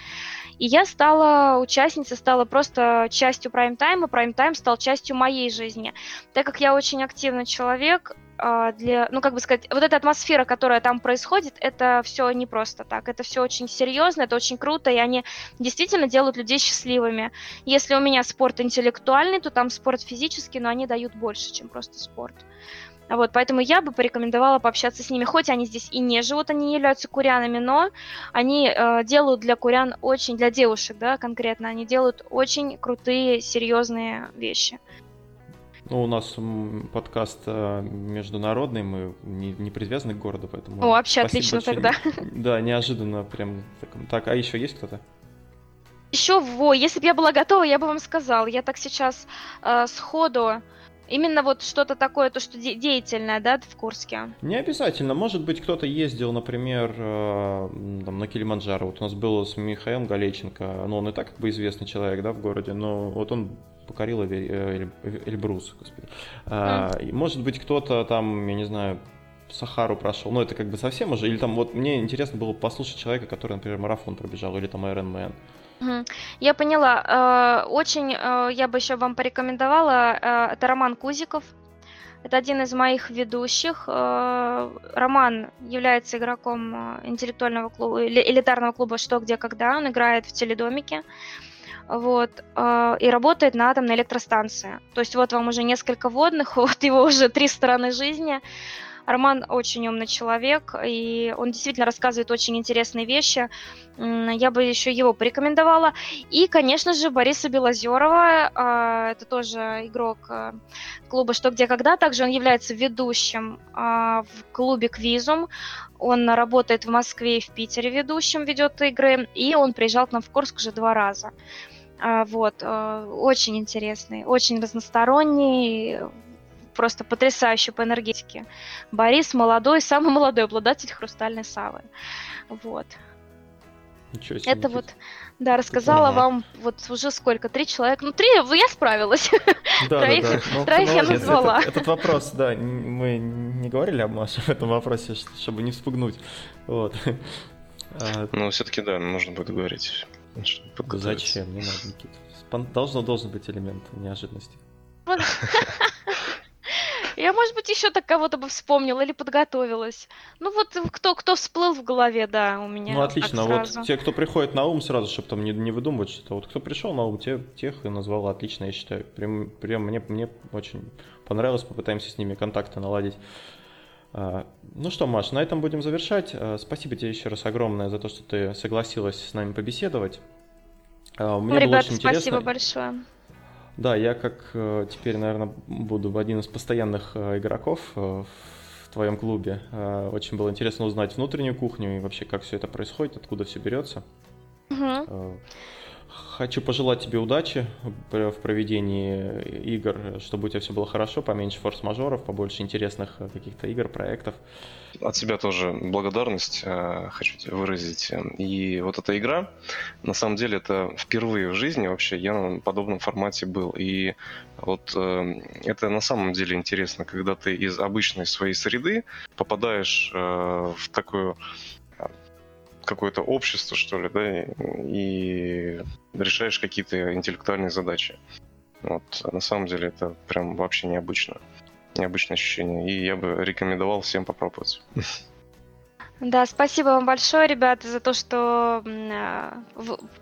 И я стала участницей, стала просто частью прайм-тайма, прайм-тайм стал частью моей жизни. Так как я очень активный человек, а, для, ну, как бы сказать, вот эта атмосфера, которая там происходит, это все не просто так, это все очень серьезно, это очень круто, и они действительно делают людей счастливыми. Если у меня спорт интеллектуальный, то там спорт физический, но они дают больше, чем просто спорт. Вот, поэтому я бы порекомендовала пообщаться с ними, хоть они здесь и не живут, они не являются курянами, но они э, делают для курян очень, для девушек, да, конкретно, они делают очень крутые, серьезные вещи. Ну, у нас подкаст э, международный, мы не, не привязаны к городу, поэтому... О, вообще отлично большое. тогда. Да, неожиданно прям. Так, а еще есть кто-то? Еще, во, если бы я была готова, я бы вам сказал. Я так сейчас э, сходу Именно вот что-то такое, то, что де- деятельное, да, в Курске? Не обязательно. Может быть, кто-то ездил, например, э, там, на Килиманджаро. Вот у нас было с Михаилом Галеченко. Ну, он и так как бы известный человек, да, в городе, но вот он покорил Эль- Эльбрус, господи. Mm. может быть, кто-то там, я не знаю, Сахару прошел, ну это как бы совсем уже, или там вот мне интересно было послушать человека, который, например, марафон пробежал, или там Iron Man. Я поняла. Э, очень э, я бы еще вам порекомендовала. Э, это Роман Кузиков. Это один из моих ведущих. Роман является игроком интеллектуального клуба, элитарного клуба «Что, где, когда». Он играет в теледомике. Вот, и работает на атомной электростанции. То есть вот вам уже несколько водных, вот его уже три стороны жизни. Роман очень умный человек, и он действительно рассказывает очень интересные вещи. Я бы еще его порекомендовала. И, конечно же, Бориса Белозерова, а, это тоже игрок а, клуба «Что, где, когда». Также он является ведущим а, в клубе «Квизум». Он работает в Москве и в Питере ведущим, ведет игры, и он приезжал к нам в Курск уже два раза. А, вот, э, очень интересный, очень разносторонний, просто потрясающий по энергетике. Борис молодой, самый молодой обладатель хрустальной савы. Вот. Ничего себе. Это вот, да, рассказала ага. вам вот уже сколько, три человека. Ну, три, я справилась. Да, троих, да, да. Ну, троих я назвала. Этот, этот вопрос, да, мы не говорили об Маше в этом вопросе, чтобы не вспугнуть. Вот. А, ну, все-таки, да, нужно будет говорить. Зачем? Не надо, Никита. Должно, должен быть элемент неожиданности. Я, может быть, еще так кого-то бы вспомнила или подготовилась. Ну вот кто, кто всплыл в голове, да, у меня. Ну отлично, вот те, кто приходит на ум сразу, чтобы там не, не выдумывать что-то. Вот кто пришел на ум, те, тех и назвал отлично, я считаю. Прям, прям мне, мне очень понравилось, попытаемся с ними контакты наладить. А, ну что, Маш, на этом будем завершать. А, спасибо тебе еще раз огромное за то, что ты согласилась с нами побеседовать. А, мне ну, ребята, очень спасибо интересно. большое. Да, я как э, теперь, наверное, буду один из постоянных э, игроков э, в твоем клубе. Очень было интересно узнать внутреннюю кухню и вообще, как все это происходит, откуда все берется. Угу. Хочу пожелать тебе удачи в проведении игр, чтобы у тебя все было хорошо, поменьше форс-мажоров, побольше интересных каких-то игр, проектов. От себя тоже благодарность э, хочу выразить. И вот эта игра, на самом деле, это впервые в жизни вообще я на подобном формате был. И вот э, это на самом деле интересно, когда ты из обычной своей среды попадаешь э, в такую какое-то общество, что ли, да, и решаешь какие-то интеллектуальные задачи. Вот, на самом деле это прям вообще необычно. Необычное ощущение. И я бы рекомендовал всем попробовать. Да, спасибо вам большое, ребята, за то, что э,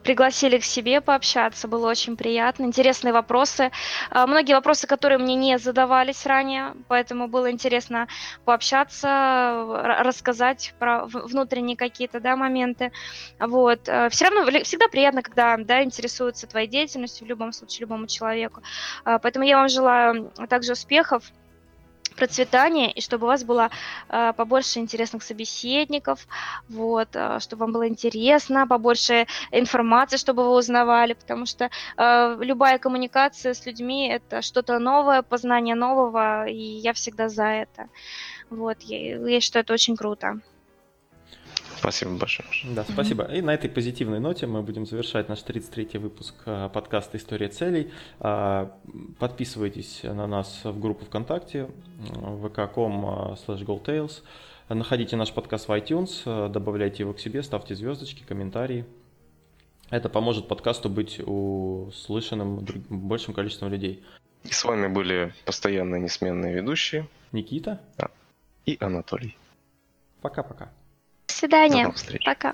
пригласили к себе пообщаться. Было очень приятно. Интересные вопросы. Э, многие вопросы, которые мне не задавались ранее, поэтому было интересно пообщаться, рассказать про внутренние какие-то да, моменты. Вот. Э, Все равно всегда приятно, когда да, интересуются твоей деятельностью в любом случае, любому человеку. Э, поэтому я вам желаю также успехов процветания, и чтобы у вас было э, побольше интересных собеседников, вот, э, чтобы вам было интересно, побольше информации, чтобы вы узнавали, потому что э, любая коммуникация с людьми это что-то новое, познание нового, и я всегда за это. Вот, я, я считаю, это очень круто. Спасибо большое. Да, спасибо. И на этой позитивной ноте мы будем завершать наш 33-й выпуск а, подкаста «История целей». А, подписывайтесь на нас в группу ВКонтакте vk.com slash goldtails. Находите наш подкаст в iTunes, добавляйте его к себе, ставьте звездочки, комментарии. Это поможет подкасту быть услышанным большим количеством людей. И с вами были постоянные несменные ведущие Никита и Анатолий. Пока-пока. До свидания. Пока.